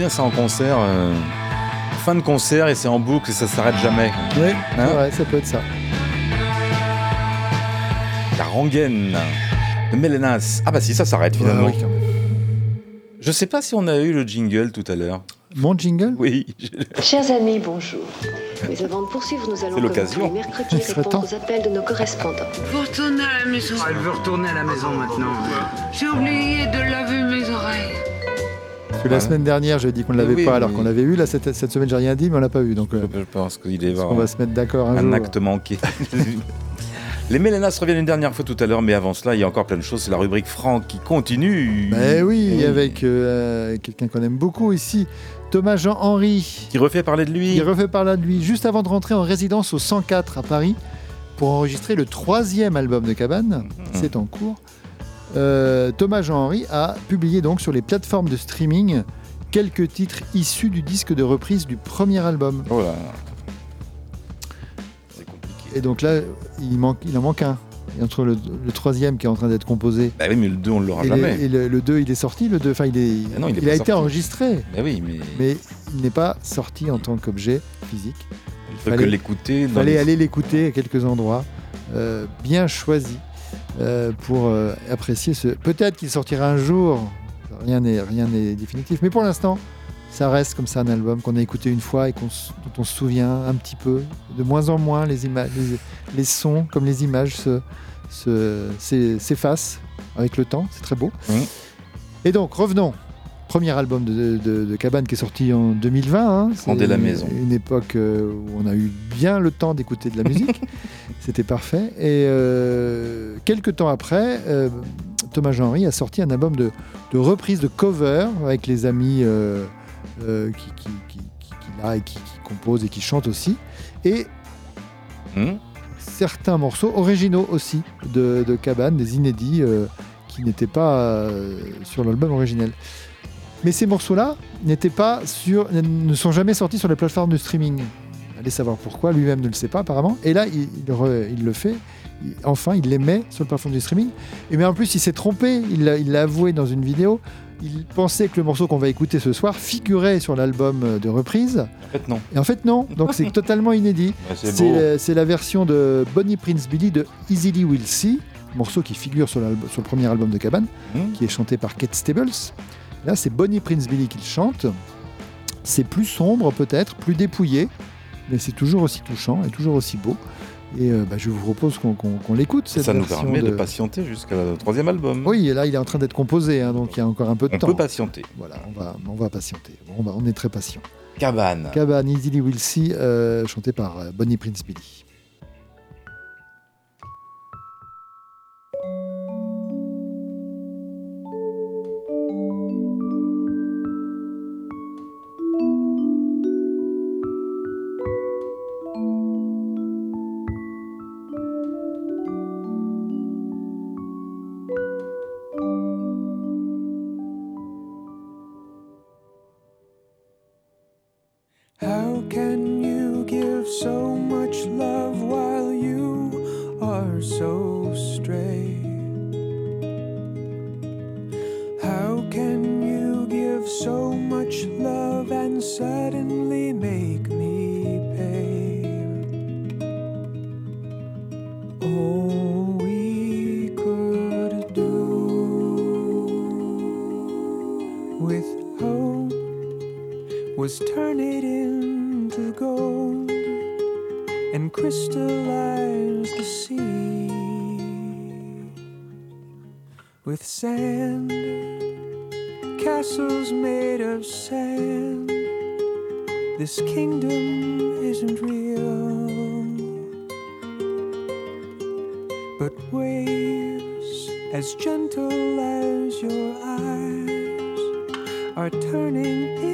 Bien ça en concert. euh, fin de concert et c'est en boucle et ça s'arrête jamais.
Oui,
Hein
ouais, ça peut être ça.
La rengaine de Mélénas. Ah bah si, ça s'arrête finalement.
Ouais, oui, quand même.
Je sais pas si on a eu le jingle tout à l'heure.
Mon jingle?
Oui.
Chers amis, bonjour. Mais avant de poursuivre, nous allons,
C'est
comme
l'occasion.
tous les mercredis, répondre aux appels de nos correspondants.
Faut retourner à la maison.
Elle veut retourner à la maison maintenant.
J'ai oublié de laver mes oreilles.
Parce que la semaine dernière, j'ai dit qu'on ne l'avait
Oui,
pas alors
oui.
qu'on l'avait eu. Là, cette, cette semaine, j'ai rien dit, mais on l'a pas eu. Donc, euh,
Je pense qu'il est
on va se mettre d'accord un,
un
jour.
acte manqué. Les Mélénas reviennent une dernière fois tout à l'heure, mais avant cela, il y a encore plein de choses. C'est la rubrique Franck qui continue.
Ben oui, avec euh, quelqu'un qu'on aime beaucoup ici, Thomas Jean-Henri.
Qui refait parler de lui.
Il refait parler de lui juste avant de rentrer en résidence au 104 à Paris pour enregistrer le troisième album de Cabane. C'est en cours. Euh, Thomas Jean-Henri a publié donc sur les plateformes de streaming quelques titres issus du disque de reprise du premier album.
Oh là.
Et donc là, il, manque, il en manque un. Et entre le, le troisième qui est en train d'être composé.
Bah oui, mais le 2, on ne l'aura jamais.
le, et le- le 2, il est sorti, le 2, enfin, il, est,
Ah non, il est
il
pas
a été enregistré,
Bah oui, mais
mais il n'est pas sorti en tant qu'objet physique.
il faut que l'écouter.
Il fallait
les-
aller l'écouter à quelques endroits euh, bien choisis euh, pour euh, apprécier ce. Peut-être qu'il sortira un jour, rien n'est rien n'est définitif, mais pour l'instant, ça reste comme ça un album qu'on a écouté une fois et qu'on dont on se souvient un petit peu, de moins en moins les images, les, les sons comme les images se- se- s'e- s'effacent avec le temps, c'est très beau. Et donc revenons. Premier album de, de, de Cabane qui est sorti en 2020. hein.
Rendez la maison.
Une époque euh, où on a eu bien le temps d'écouter de la musique. C'était parfait. Et euh, quelques temps après, euh, Thomas Jean-Henri a sorti un album de, de reprise de cover avec les amis euh, qui, qui, qui, qui- qu'il a et qui, composent et qui chantent aussi. Et
Hmm
certains morceaux originaux aussi de, Cabane, des inédits qui n'étaient pas sur l'album originel. Mais ces morceaux-là n'étaient pas sur, ne sont jamais sortis sur les plateformes de streaming. Allez savoir pourquoi, lui-même ne le sait pas apparemment. Et là, il, il re- il le fait. Il- enfin, il les met sur le plateforme de streaming. Et mais en plus, il s'est trompé. Il l'a avoué dans une vidéo. Il pensait que le morceau qu'on va écouter ce soir figurait sur l'album de reprise.
En fait, non.
Et en fait, non. Donc c'est totalement inédit.
C'est
la, version de Bonnie Prince Billy de Easily We'll See, morceau qui figure sur, le premier album de Cabane,
Hmm.
qui est chanté par Kate Stables. Là, c'est Bonnie Prince Billy qui le chante. C'est plus sombre peut-être, plus dépouillé, mais c'est toujours aussi touchant et toujours aussi beau. Et euh, bah, je vous propose qu'on l'écoute.
Ça nous permet de... patienter jusqu'à le troisième album.
Oui, et là, il est en train d'être composé, hein, donc il y a encore un peu de
On
temps.
peut patienter.
Voilà, on va, on va patienter. Bon, on, va- on est très patient.
Cabane.
Cabane, Easily We'll See, euh, chanté par euh, Bonnie Prince Billy.
How can with sand, castles made of sand. This kingdom isn't real, but waves as gentle as your eyes are turning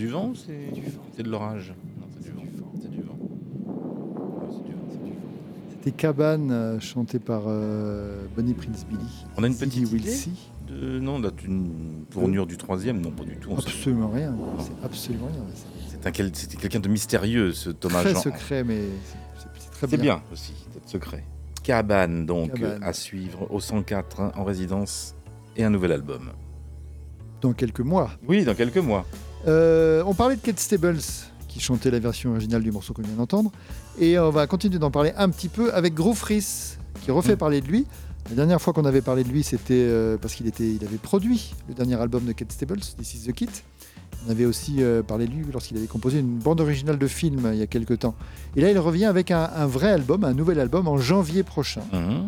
du vent ou c'est du vent C'est de l'orage Non, c'est du vent. C'est du vent.
C'était Cabane, euh, chanté par euh, Bonnie Prince Billy.
On a une petite idée
Wilsey.
de... Non, là, une tournure du troisième, non, pas du tout. on
Absolument rien. C'est absolument rien. C'est
C'est un quel- C'était quelqu'un de mystérieux, ce Thomas
très
Jean.
secret, mais c'est- très
C'est
bien.
bien aussi, d'être secret. Cabane, donc,
Cabane.
à suivre au 104 hein, en résidence et un nouvel album.
Dans quelques mois.
Oui, dans quelques mois.
Euh, on parlait de Kate Stables, qui chantait la version originale du morceau qu'on vient d'entendre. Et on va continuer d'en parler un petit peu avec Gros Fris, qui refait
Mm.
parler de lui. La dernière fois qu'on avait parlé de lui, c'était euh, parce qu'il était, il avait produit le dernier album de Kate Stables, This is the Kit. On avait aussi euh, parlé de lui lorsqu'il avait composé une bande originale de film il y a quelques temps. Et là, il revient avec un, un vrai album, un nouvel album en janvier prochain,
Mhm.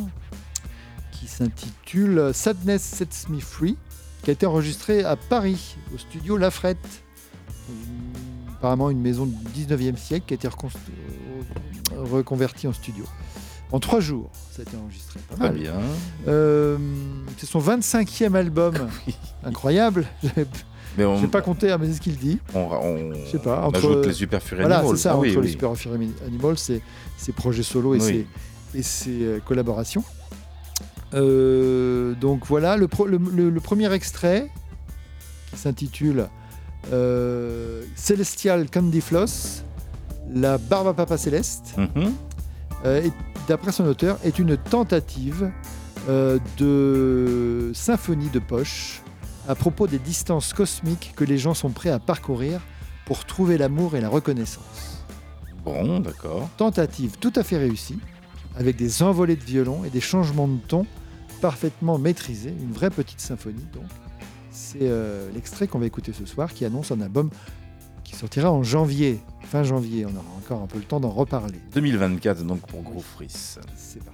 qui s'intitule Sadness Sets Me Free, qui a été enregistré à Paris, au studio Lafrette. Euh, Apparemment une maison du 19e siècle qui a été euh, reconvertie en studio. En trois jours, ça a été enregistré. Pas mal.
bien.
Euh, c'est son 25e album. Incroyable.
Mais on,
pas compté, hein, mais c'est ce qu'il dit.
on, on,
Je sais pas. Entre,
ajoute les Super Fury
voilà,
Animals.
c'est ça,
Ah
entre
oui,
les
oui.
Super Fury Animals, ses, ses projets solo et
Oui.
ses, et ses euh, collaborations. Euh, donc voilà, le, pro- le- le- le premier extrait qui s'intitule euh, Celestial Candy Floss, la barbe à papa céleste,
Mhm.
euh, est- d'après son auteur, est une tentative de symphonie de poche à propos des distances cosmiques que les gens sont prêts à parcourir pour trouver l'amour et la reconnaissance.
Bon, d'accord.
Tentative tout à fait réussie, avec des envolées de violon et des changements de ton parfaitement maîtrisés, une vraie petite symphonie donc. C'est euh, l'extrait qu'on va écouter ce soir qui annonce un album qui sortira en janvier, fin janvier, on aura encore un peu le temps d'en reparler.
2024, donc, pour Gros.
C'est parti.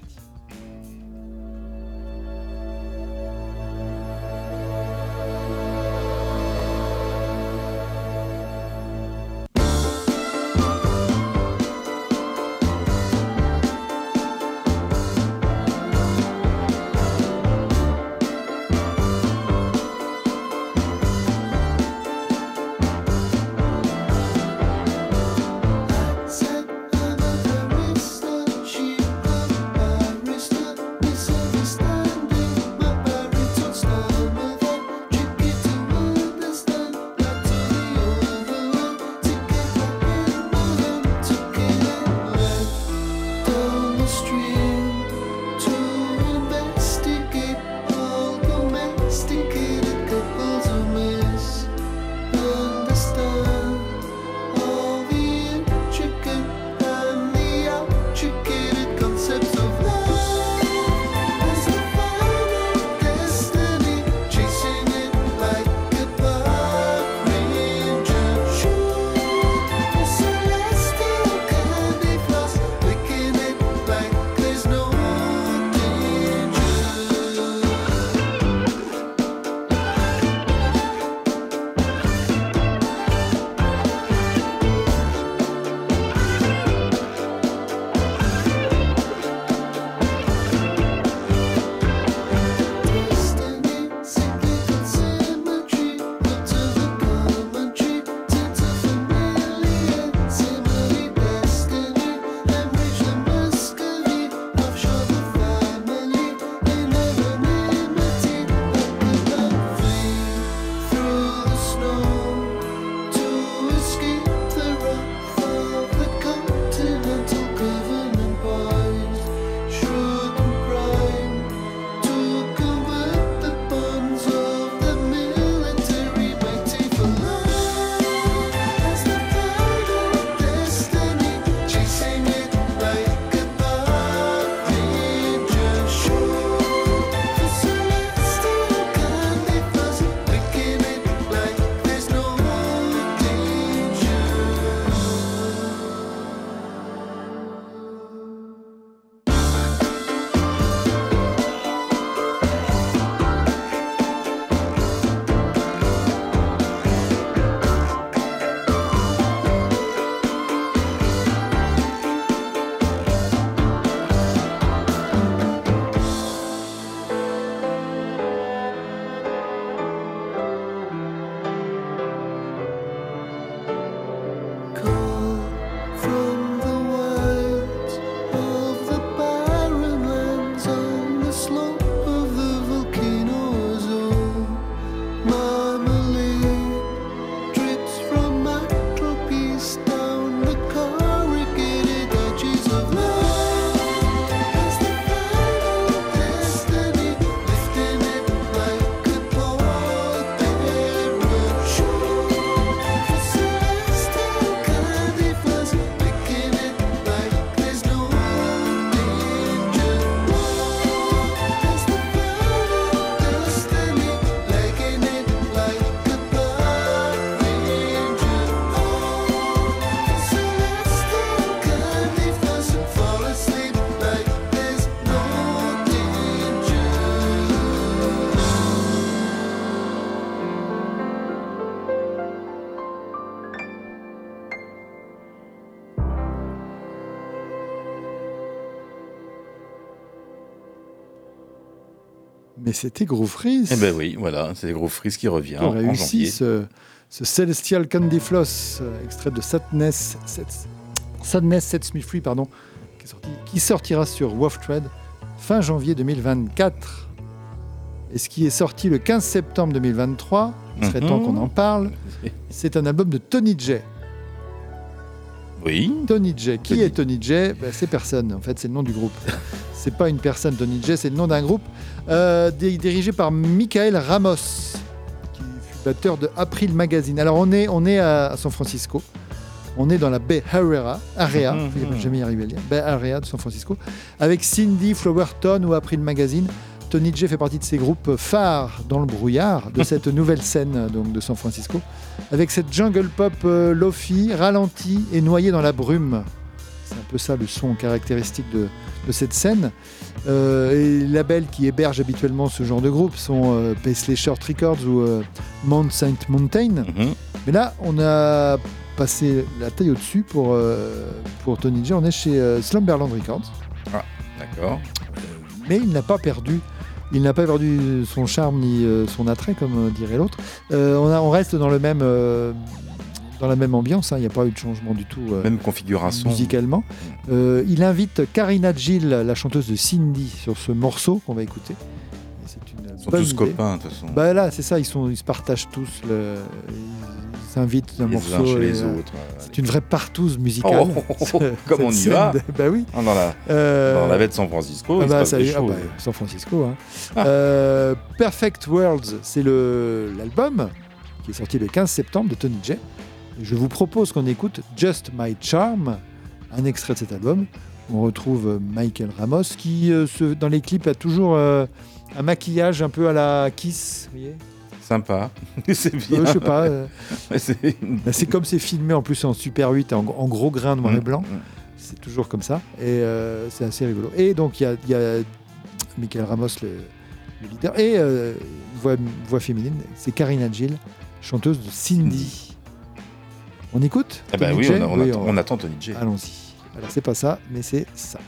C'était Groove Freeze.
Eh ben oui, voilà, c'est Groove Freeze qui revient
qui ont
en
réussi
janvier.
ce, ce Celestial Candy Floss, euh, extrait de Sadness, Sets- Sadness Sets Me Free, pardon, qui, est sorti- qui sortira sur Wolf Tread fin janvier 2024. Et ce qui est sorti le 15 septembre 2023, il serait
Mhm.
temps qu'on en parle, c'est un album de Tony J.
Oui.
Tony J. Qui est Tony J Ben, C'est personne, en fait, c'est le nom du groupe. C'est pas une personne, Tony J, c'est le nom d'un groupe euh, dirigé par Michael Ramos, qui fut batteur de April Magazine. Alors, on est, on est à, San Francisco. On est dans la Bay Area, area je vais jamais y arriver Bay Area de San Francisco, avec Cindy Flowerton ou April Magazine. Tony J fait partie de ces groupes phares dans le brouillard de cette nouvelle scène donc, de San Francisco, avec cette jungle pop euh, lofi, ralentie et noyée dans la brume. C'est un peu ça le son caractéristique de, de cette scène. Euh, et les labels qui hébergent habituellement ce genre de groupe sont euh, Paisley Short Records ou euh, Mount Saint Mountain.
Mhm.
Mais là, on a passé la taille au-dessus pour, euh, pour Tony J. On est chez Slumberland Records.
Ah, d'accord.
Mais il n'a pas perdu. Il n'a pas perdu son charme ni son attrait, comme dirait l'autre. Euh, on, reste dans le même, euh, dans la même ambiance. hein. Il n'y a pas eu de changement du tout. euh,
Même configuration.
musicalement. Euh, il invite Karina Gill, la chanteuse de Cindy, sur ce morceau qu'on va écouter. Une
Ils sont tous
idée.
copains, de toute façon.
Bah là, c'est ça, ils, sont, ils se partagent tous, le, ils s'invitent d'un
Les uns
morceau.
chez les
euh,
autres,
C'est une vraie partouze musicale.
Oh, oh, oh,
ce-
comme on y va.
de- Bah oui.
Ah, dans la-
Euh,
dans la baie de San Francisco,
ah bah, ça
des
y est, ah bah, San Francisco. hein. Euh, Perfect Worlds, c'est l'album qui est sorti le 15 septembre de Tony J. Je vous propose qu'on écoute Just My Charm, un extrait de cet album. On retrouve Michael Ramos qui, euh, se- dans les clips, a toujours euh, un maquillage un peu à la Kiss. vous voyez
Sympa. c'est bien.
Euh, je sais pas.
c'est
bah, c'est comme c'est filmé en plus en Super 8, en, en gros grain noir et
Mm,
blanc. C'est toujours comme ça. Et c'est assez rigolo. Et donc, il y a, il y a Michael Ramos, le, le leader, et voix, voix féminine, c'est Karina Gill, chanteuse de Cindy. On écoute
bah
Tony
oui,
J
on, a- on
Oui,
attend, on attend Tony J.
Allons-y. Alors, c'est pas ça, mais c'est ça.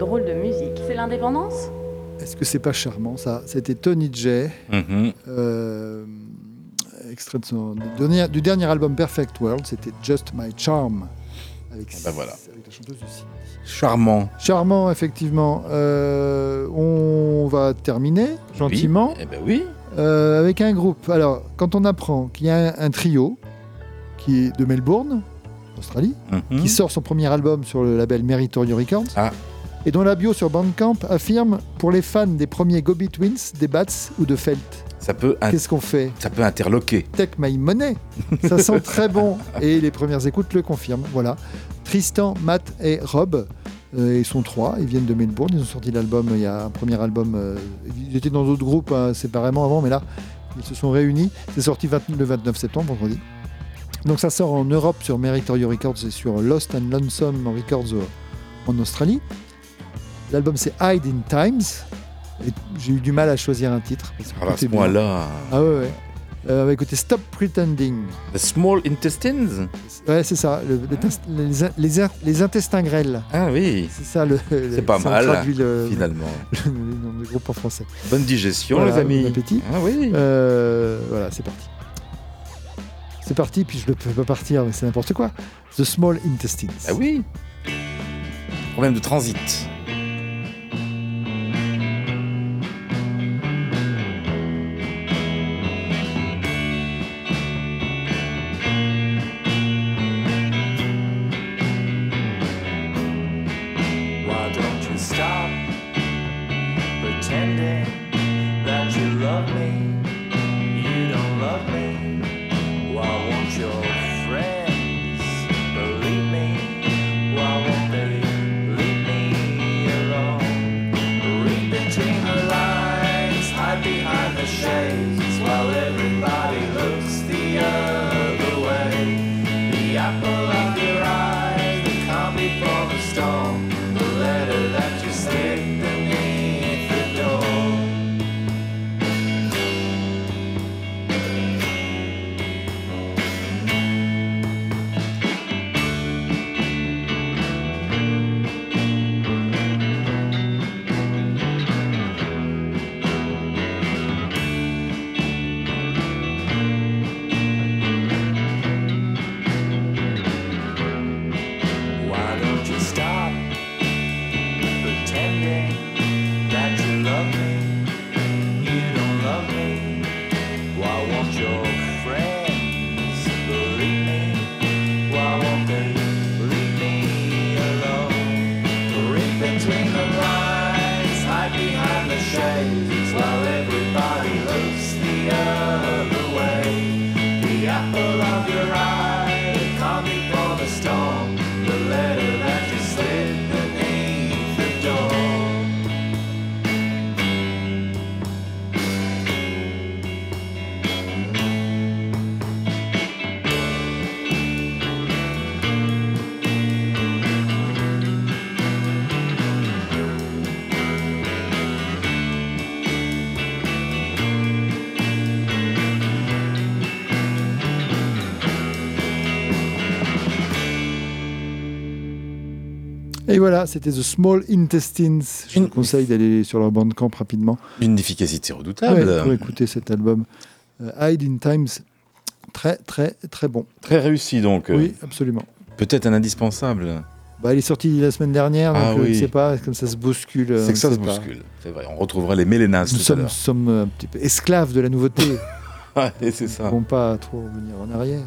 Drôle de musique.
C'est l'indépendance?
Est-ce que c'est pas charmant ça? C'était Tony J.
Mhm.
euh, extrait de son, du, dernier, du dernier album Perfect World, c'était Just My Charm. Avec,
ben voilà.
avec la chanteuse Lucie.
Charmant.
Charmant, effectivement. Euh, on va terminer gentiment.
Eh ben oui.
Euh, avec un groupe. Alors, quand on apprend qu'il y a un, un trio qui est de Melbourne, Australie,
Mhm.
qui sort son premier album sur le label Meritorio Records,
Ah.
Et dont la bio sur Bandcamp affirme pour les fans des premiers Gobi Twins, des Bats ou de Felt.
Ça peut,
Qu'est-ce qu'on fait?
Ça peut interloquer.
Take My Money. Ça sent très bon et les premières écoutes le confirment. Voilà. Tristan, Matt et Rob, euh, ils sont trois. Ils viennent de Melbourne. Ils ont sorti l'album. Il y a un premier album. euh, ils étaient dans d'autres groupes hein, séparément avant, mais là, ils se sont réunis. C'est sorti 20 le 29 septembre, vendredi. Donc ça sort en Europe sur Meritorio Records et sur Lost and Lonesome Records euh, en Australie. L'album c'est Hide in Times. J'ai eu du mal à choisir un titre.
Alors à
tout
ce point-là,
Ah ouais, ouais. Euh, on va écouter Stop Pretending.
the small intestines?
Ouais, c'est ça. le- les, test- les, in- les in- les intestins grêles.
Ah oui.
C'est ça le.
C'est pas
ça
mal,
traduit le,
finalement.
Le, nom du groupe en français.
Bonne digestion,
Voilà,
les amis.
bon appétit.
Ah oui.
Euh, voilà, c'est parti. C'est parti, puis je ne peux pas partir, mais c'est n'importe quoi. The Small Intestines.
Ah oui. Problème de transit.
Voilà, c'était The Small Intestines. Je vous conseille d'aller sur leur bandcamp rapidement.
Une efficacité redoutable.
Ouais, pour écouter cet album. Euh, Hide in Times, très très très bon.
Très réussi donc.
Oui, absolument.
Peut-être un indispensable.
Bah, il est sorti la semaine dernière, donc
Ah
euh, je ne sais pas, comme ça se bouscule. euh,
C'est que ça se
pas.
bouscule. C'est vrai. On retrouvera les mélénas
Nous
tout à
sommes,
l'heure.
sommes un petit peu esclaves de la nouveauté.
Ouais, c'est ça.
Ils vont pas trop revenir en arrière.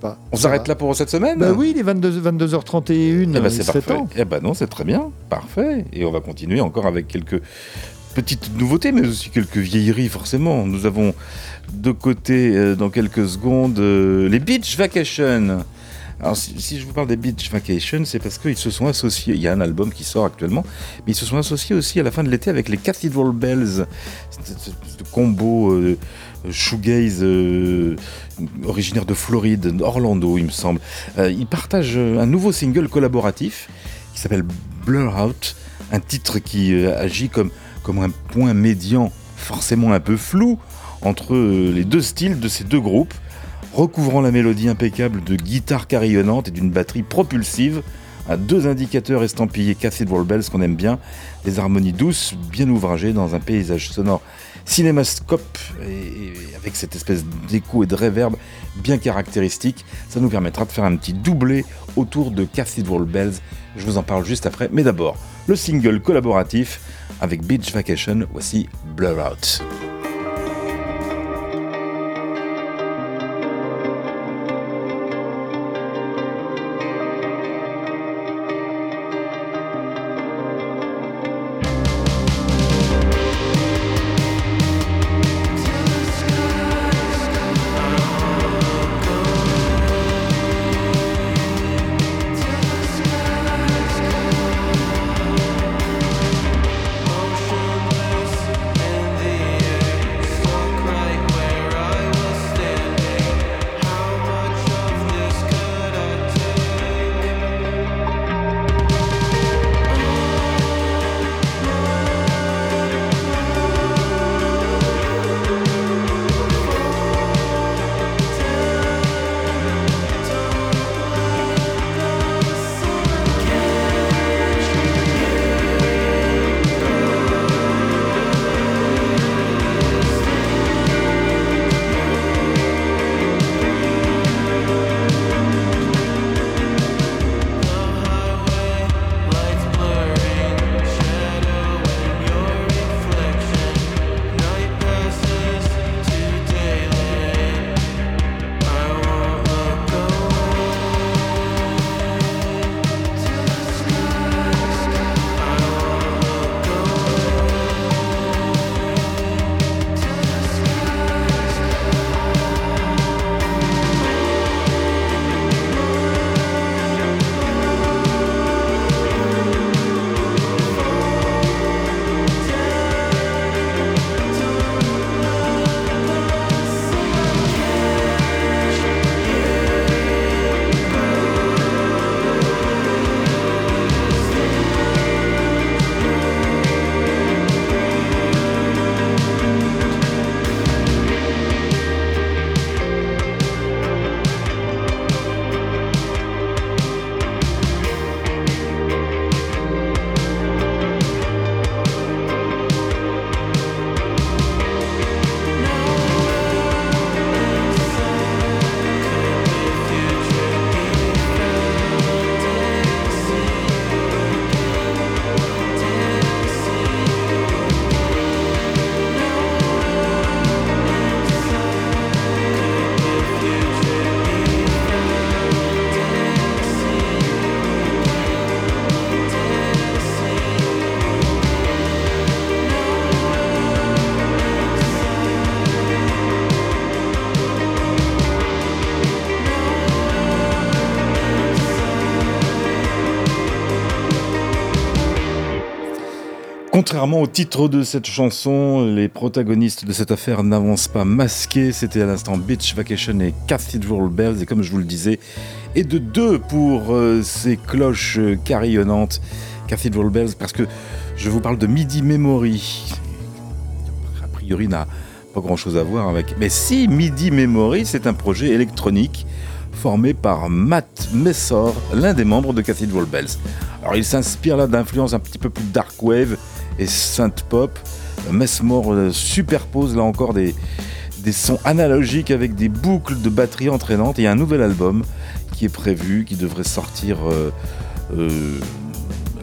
Pas.
On s'arrête là pour cette semaine
Bah oui, les 22, 22h31.
Eh ben,
il
c'est parfait.
temps.
Eh ben non, c'est très bien. Parfait. Et on va continuer encore avec quelques petites nouveautés, mais aussi quelques vieilleries, forcément. Nous avons de côté, euh, dans quelques secondes, euh, les Beach Vacation. Alors, si, si je vous parle des Beach Vacation, c'est parce qu'ils se sont associés. Il y a un album qui sort actuellement, mais ils se sont associés aussi à la fin de l'été avec les Cathedral Bells. De combo euh, shoegaze euh, originaire de Floride, d'Orlando, il me semble. Euh, ils partagent euh, un nouveau single collaboratif qui s'appelle Blur Out, un titre qui euh, agit comme, comme un point médian forcément un peu flou entre euh, les deux styles de ces deux groupes, recouvrant la mélodie impeccable de guitare carillonnante et d'une batterie propulsive, à deux indicateurs estampillés Cathedral Bells qu'on aime bien, des harmonies douces, bien ouvragées dans un paysage sonore cinémascope et, avec cette espèce d'écho et de réverb bien caractéristique. Ça nous permettra de faire un petit doublé autour de Cathedral Bells. Je vous en parle juste après. Mais d'abord, le single collaboratif avec Beach Vacation. Voici Blur Out. Contrairement au titre de cette chanson, les protagonistes de cette affaire n'avancent pas masqués. C'était à l'instant Beach Vacation et Cathedral Bells. Et comme je vous le disais, et de deux pour euh, ces cloches euh, carillonnantes Cathedral Bells, parce que je vous parle de Midi Memory. A priori, n'a pas grand chose à voir avec. Mais si, Midi Memory, c'est un projet électronique formé par Matt Messor, l'un des membres de Cathedral Bells. Alors il s'inspire là d'influences un petit peu plus dark wave et synth pop. Messmore euh, superpose là encore des, sons analogiques avec des boucles de batterie entraînantes. Et un nouvel album qui est prévu, qui devrait sortir euh, euh,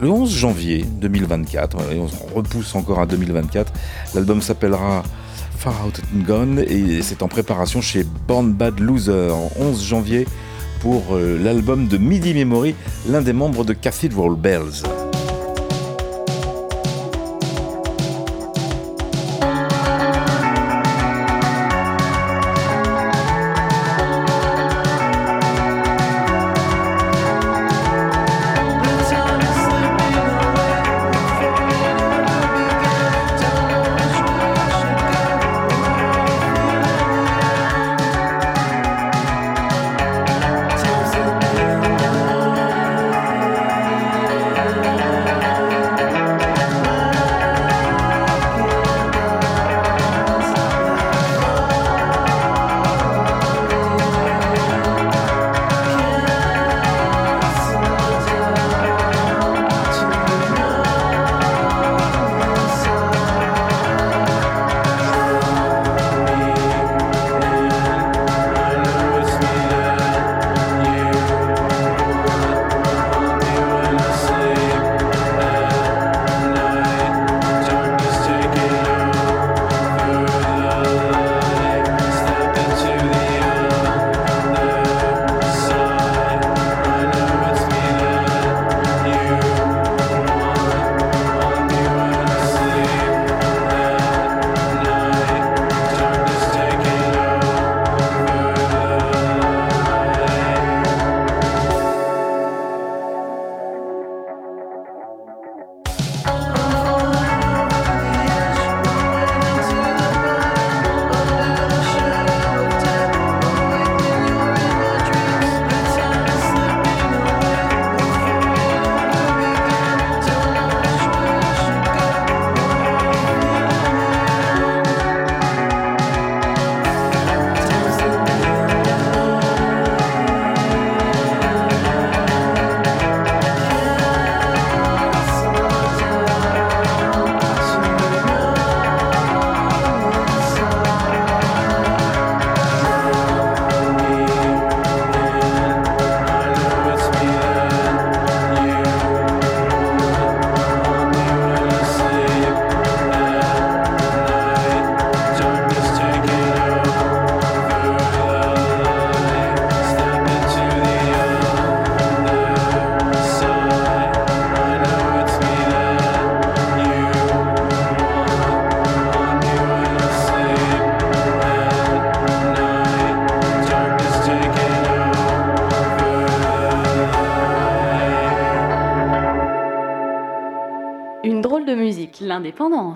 le 11 janvier 2024. Voilà, et on se repousse encore à 2024. L'album s'appellera Far Out and Gone et c'est en préparation chez Born Bad Loser en 11 janvier pour l'album de Midi Memory, l'un des membres de Cathedral Bells.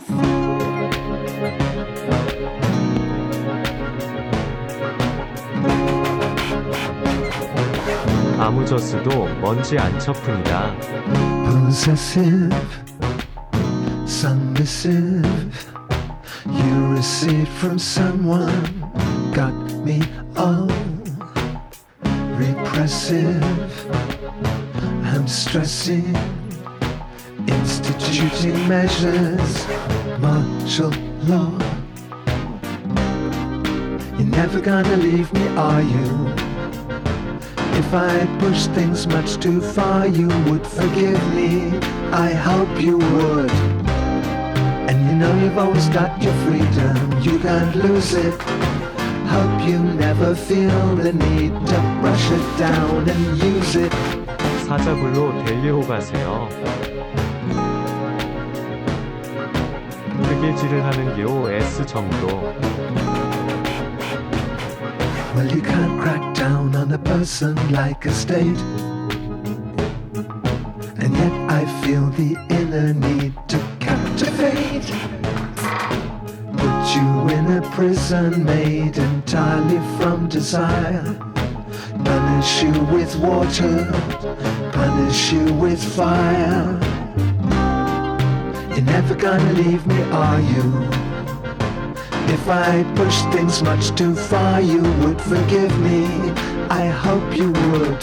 L'indépendance.
아무저스도 먼지 안 쳐뿐이다.
possessive, submissive. You receive from someone, martial law. You're never gonna leave me, are you? If I push things much too far, you would forgive me. I hope you would. And you know you've always got your freedom, you can't lose it. Hope you never feel the need to brush it down and use it.
사자굴로 델리호 가세요. 뜨개질을 하는 게오 S 정도.
Well, you can't crack down on a person like a state. And yet I feel the inner need to captivate. Put you in a prison made entirely from desire. Punish you with water, punish you with fire. You're never gonna leave me, are you? If I push things much too far, you would forgive me. I hope you would.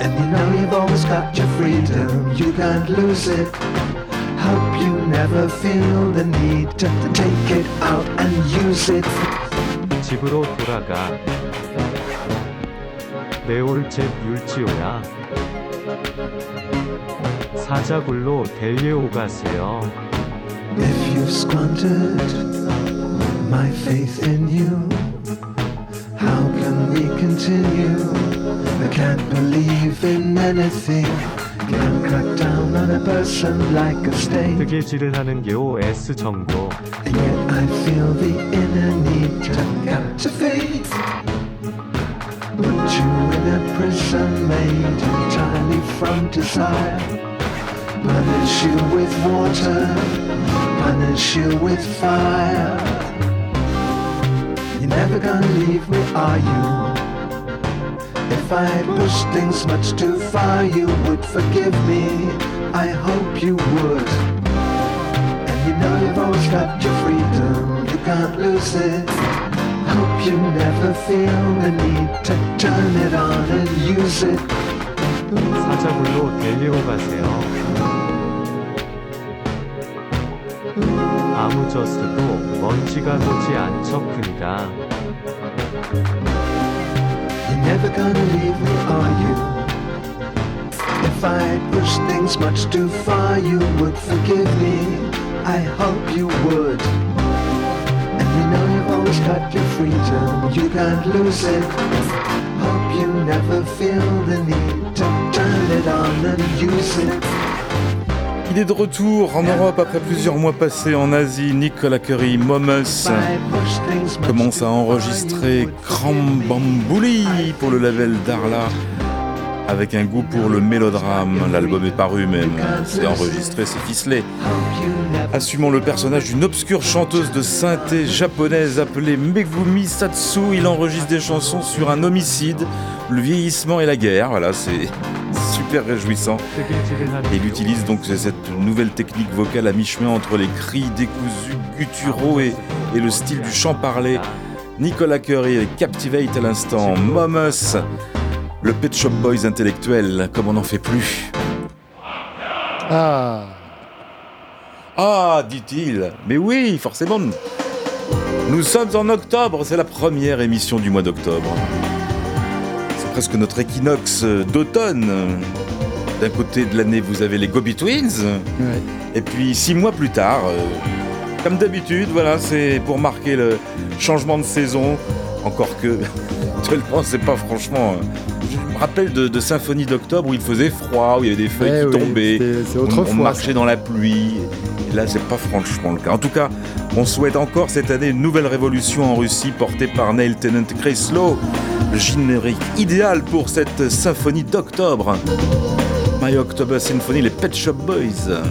And you know you've always got your freedom, you can't lose it. Hope you never feel the need to take it out and use it.
집으로 돌아가. 내올잽 율지오야. 사자굴로 델리오 가세요.
If you've squandered my faith in you, how can we continue? I can't believe in anything. Can't crack down on a person like a state.
뜨개질을 하는 게오 S 정도.
And yet I feel the inner need to captivate. Put you in a prison made entirely from desire. Punish you with water, punish you with fire. You're never gonna leave me, are you? If I push things much too far, you would forgive me. I hope you would. And you know you've always got your freedom, you can't lose it. Hope you never feel the need to turn it on and use it.
사자굴로 델리오 가세요. 아무저스도 먼지가 도지.
You're never gonna leave me, are you? If I push things much too far, you would forgive me. I hope you would. And you know you've always got your freedom, you can't lose it. Hope you never feel the need to turn it on and use it.
Il est de retour en Europe après plusieurs mois passés en Asie. Nicolas Curry, Momus, commence à enregistrer Krambambouli pour le label Darla avec un goût pour le mélodrame. L'album est paru même, c'est enregistré, c'est ficelé. Assumant le personnage d'une obscure chanteuse de synthé japonaise appelée Megumi Satsu, il enregistre des chansons sur un homicide, le vieillissement et la guerre. Voilà, c'est réjouissant. Il utilise donc cette nouvelle technique vocale à mi-chemin entre les cris décousus, gutturaux et, le style du chant parlé. Nicolas Curry Captivate à l'instant, Momus, le Pet Shop Boys intellectuel, comme on n'en fait plus.
Ah
Ah, dit-il. Mais oui, forcément. Nous sommes en octobre, c'est la première émission du mois d'octobre. Presque notre équinoxe d'automne. D'un côté de l'année, vous avez les Gobi Twins. Et puis six mois plus tard, euh, comme d'habitude, voilà, c'est pour marquer le changement de saison. Encore que, tellement c'est pas franchement. euh, Je me rappelle de, de Symphonie d'octobre où il faisait froid, où il y avait des feuilles
Eh
qui
oui,
tombaient.
c'est
on-
autrefois,
on, marchait dans la pluie. Et là, c'est pas franchement le cas. En tout cas, on souhaite encore cette année une nouvelle révolution en Russie portée par Neil Tennant Kreislow, le générique idéal pour cette symphonie d'octobre. My October Symphony, les Pet Shop Boys.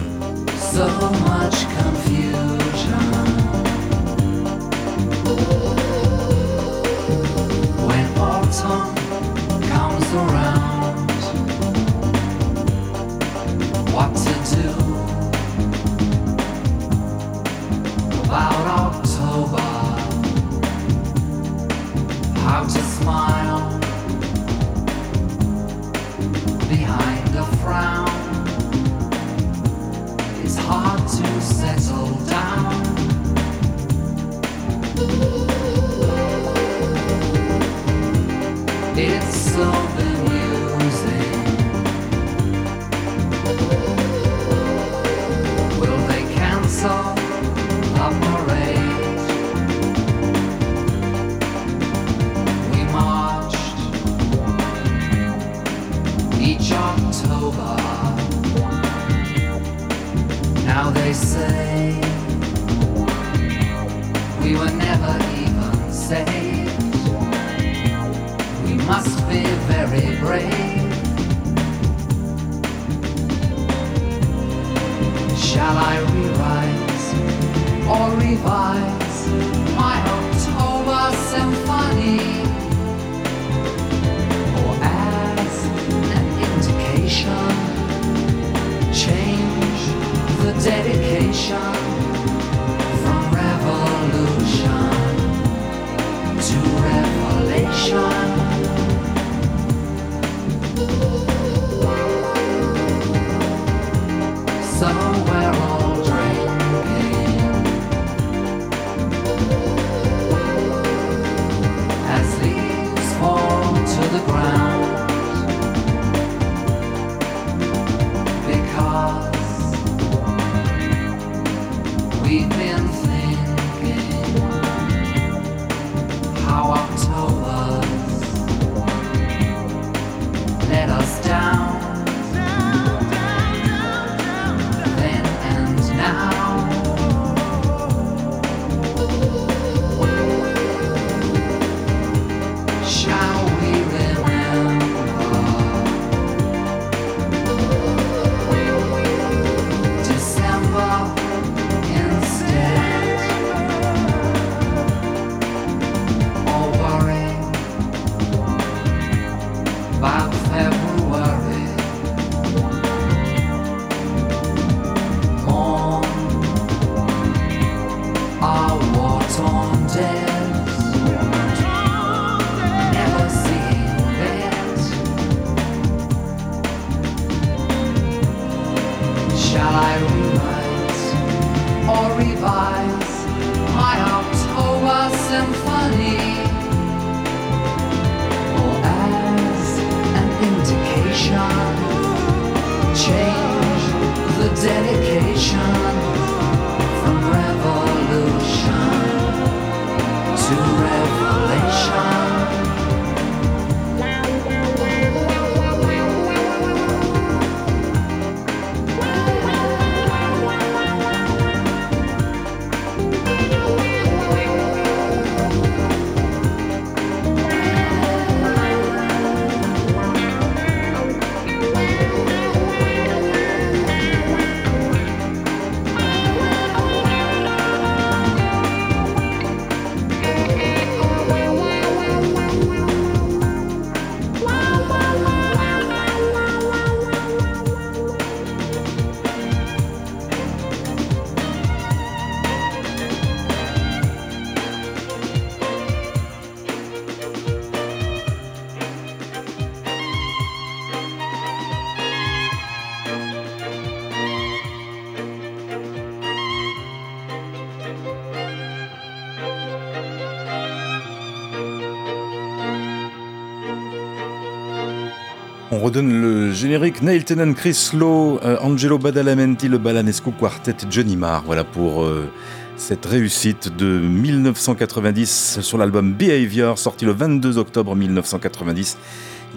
On redonne le générique Neil Tennant, Chris Lowe, euh, Angelo Badalamenti, le Balanescu Quartet, Johnny Marr. Voilà pour euh, cette réussite de 1990 sur l'album Behavior, sorti le 22 octobre 1990.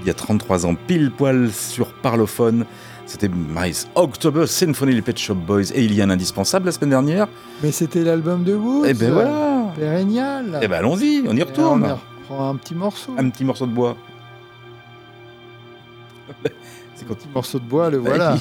Il y a 33 ans, pile poil sur Parlophone. C'était My October Symphony, les Pet Shop Boys. Et il y a un indispensable la semaine dernière.
Mais c'était l'album de Woods.
Eh ben voilà.
Pérennial.
Eh ben allons-y, on y
Et
retourne.
On reprend un petit morceau.
Un petit morceau de bois.
Petit morceau de bois, le voilà.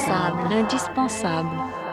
L'indispensable.
L'indispensable.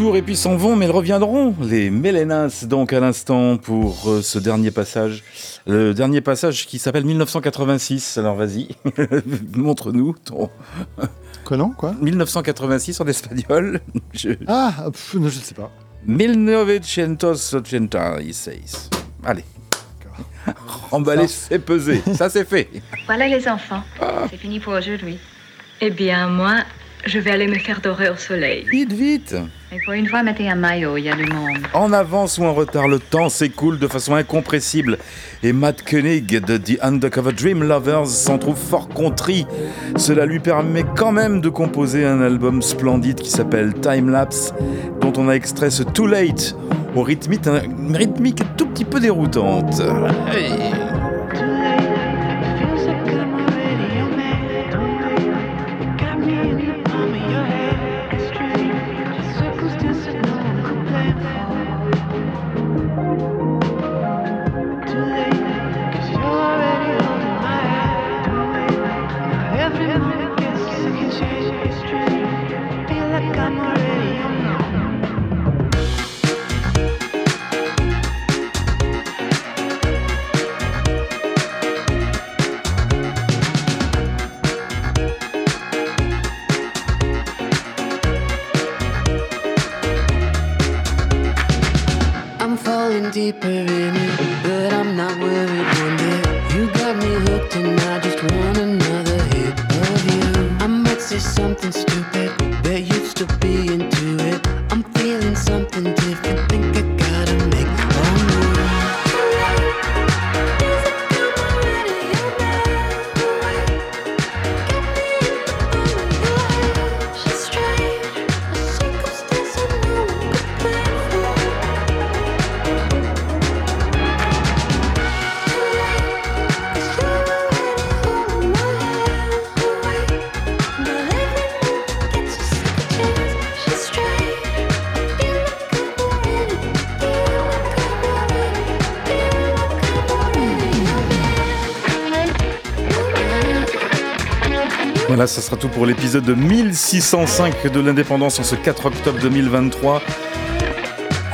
Et puis s'en vont, mais ils reviendront. Les Mélénas, donc à l'instant, pour euh, ce dernier passage. Le dernier passage qui s'appelle 1986. Alors vas-y, montre-nous ton.
Comment, quoi?
1986 en espagnol. Je...
Ah, pff, je ne sais pas.
1986. Allez. Emballer, c'est peser. Ça, c'est fait.
Voilà les enfants, c'est fini pour aujourd'hui. Eh bien, moi, je vais aller me faire dorer au soleil.
Vite, vite
Et pour une fois, mettez un maillot, il y a du monde.
En avance ou en retard, le temps s'écoule de façon incompressible. Et Matt Koenig de The Undercover Dream Lovers s'en trouve fort contrit. Cela lui permet quand même de composer un album splendide qui s'appelle Time Lapse, dont on a extrait ce Too Late, au rythmique, une rythmique tout petit peu déroutante. Hey.
deeper in it, but I'm not worried one bit. You got me hooked and I just want another hit of you. I might say something stupid, but you'd still be into
Voilà, ça sera tout pour l'épisode de 1605 de l'indépendance en ce 4 octobre 2023.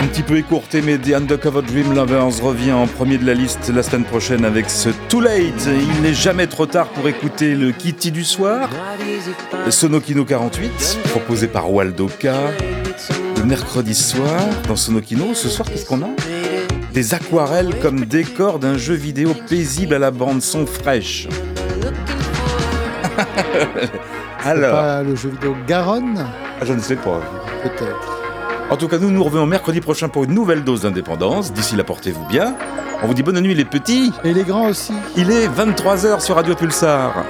Un petit peu écourté, mais The Undercover Dream Lovers revient en premier de la liste la semaine prochaine avec ce Too Late. Il n'est jamais trop tard pour écouter le Kitty du soir. Sonokino 48, proposé par Waldo K. Le mercredi soir, dans Sonokino, ce soir, qu'est-ce qu'on a? Des aquarelles comme décor d'un jeu vidéo paisible à la bande son fraîche. Alors,
pas le jeu vidéo Garonne
ah, je ne sais pas.
Peut-être.
En tout cas, nous nous revenons mercredi prochain pour une nouvelle dose d'indépendance. D'ici là, portez-vous bien. On vous dit bonne nuit les petits.
Et les grands aussi.
Il est 23h sur Radio Pulsar.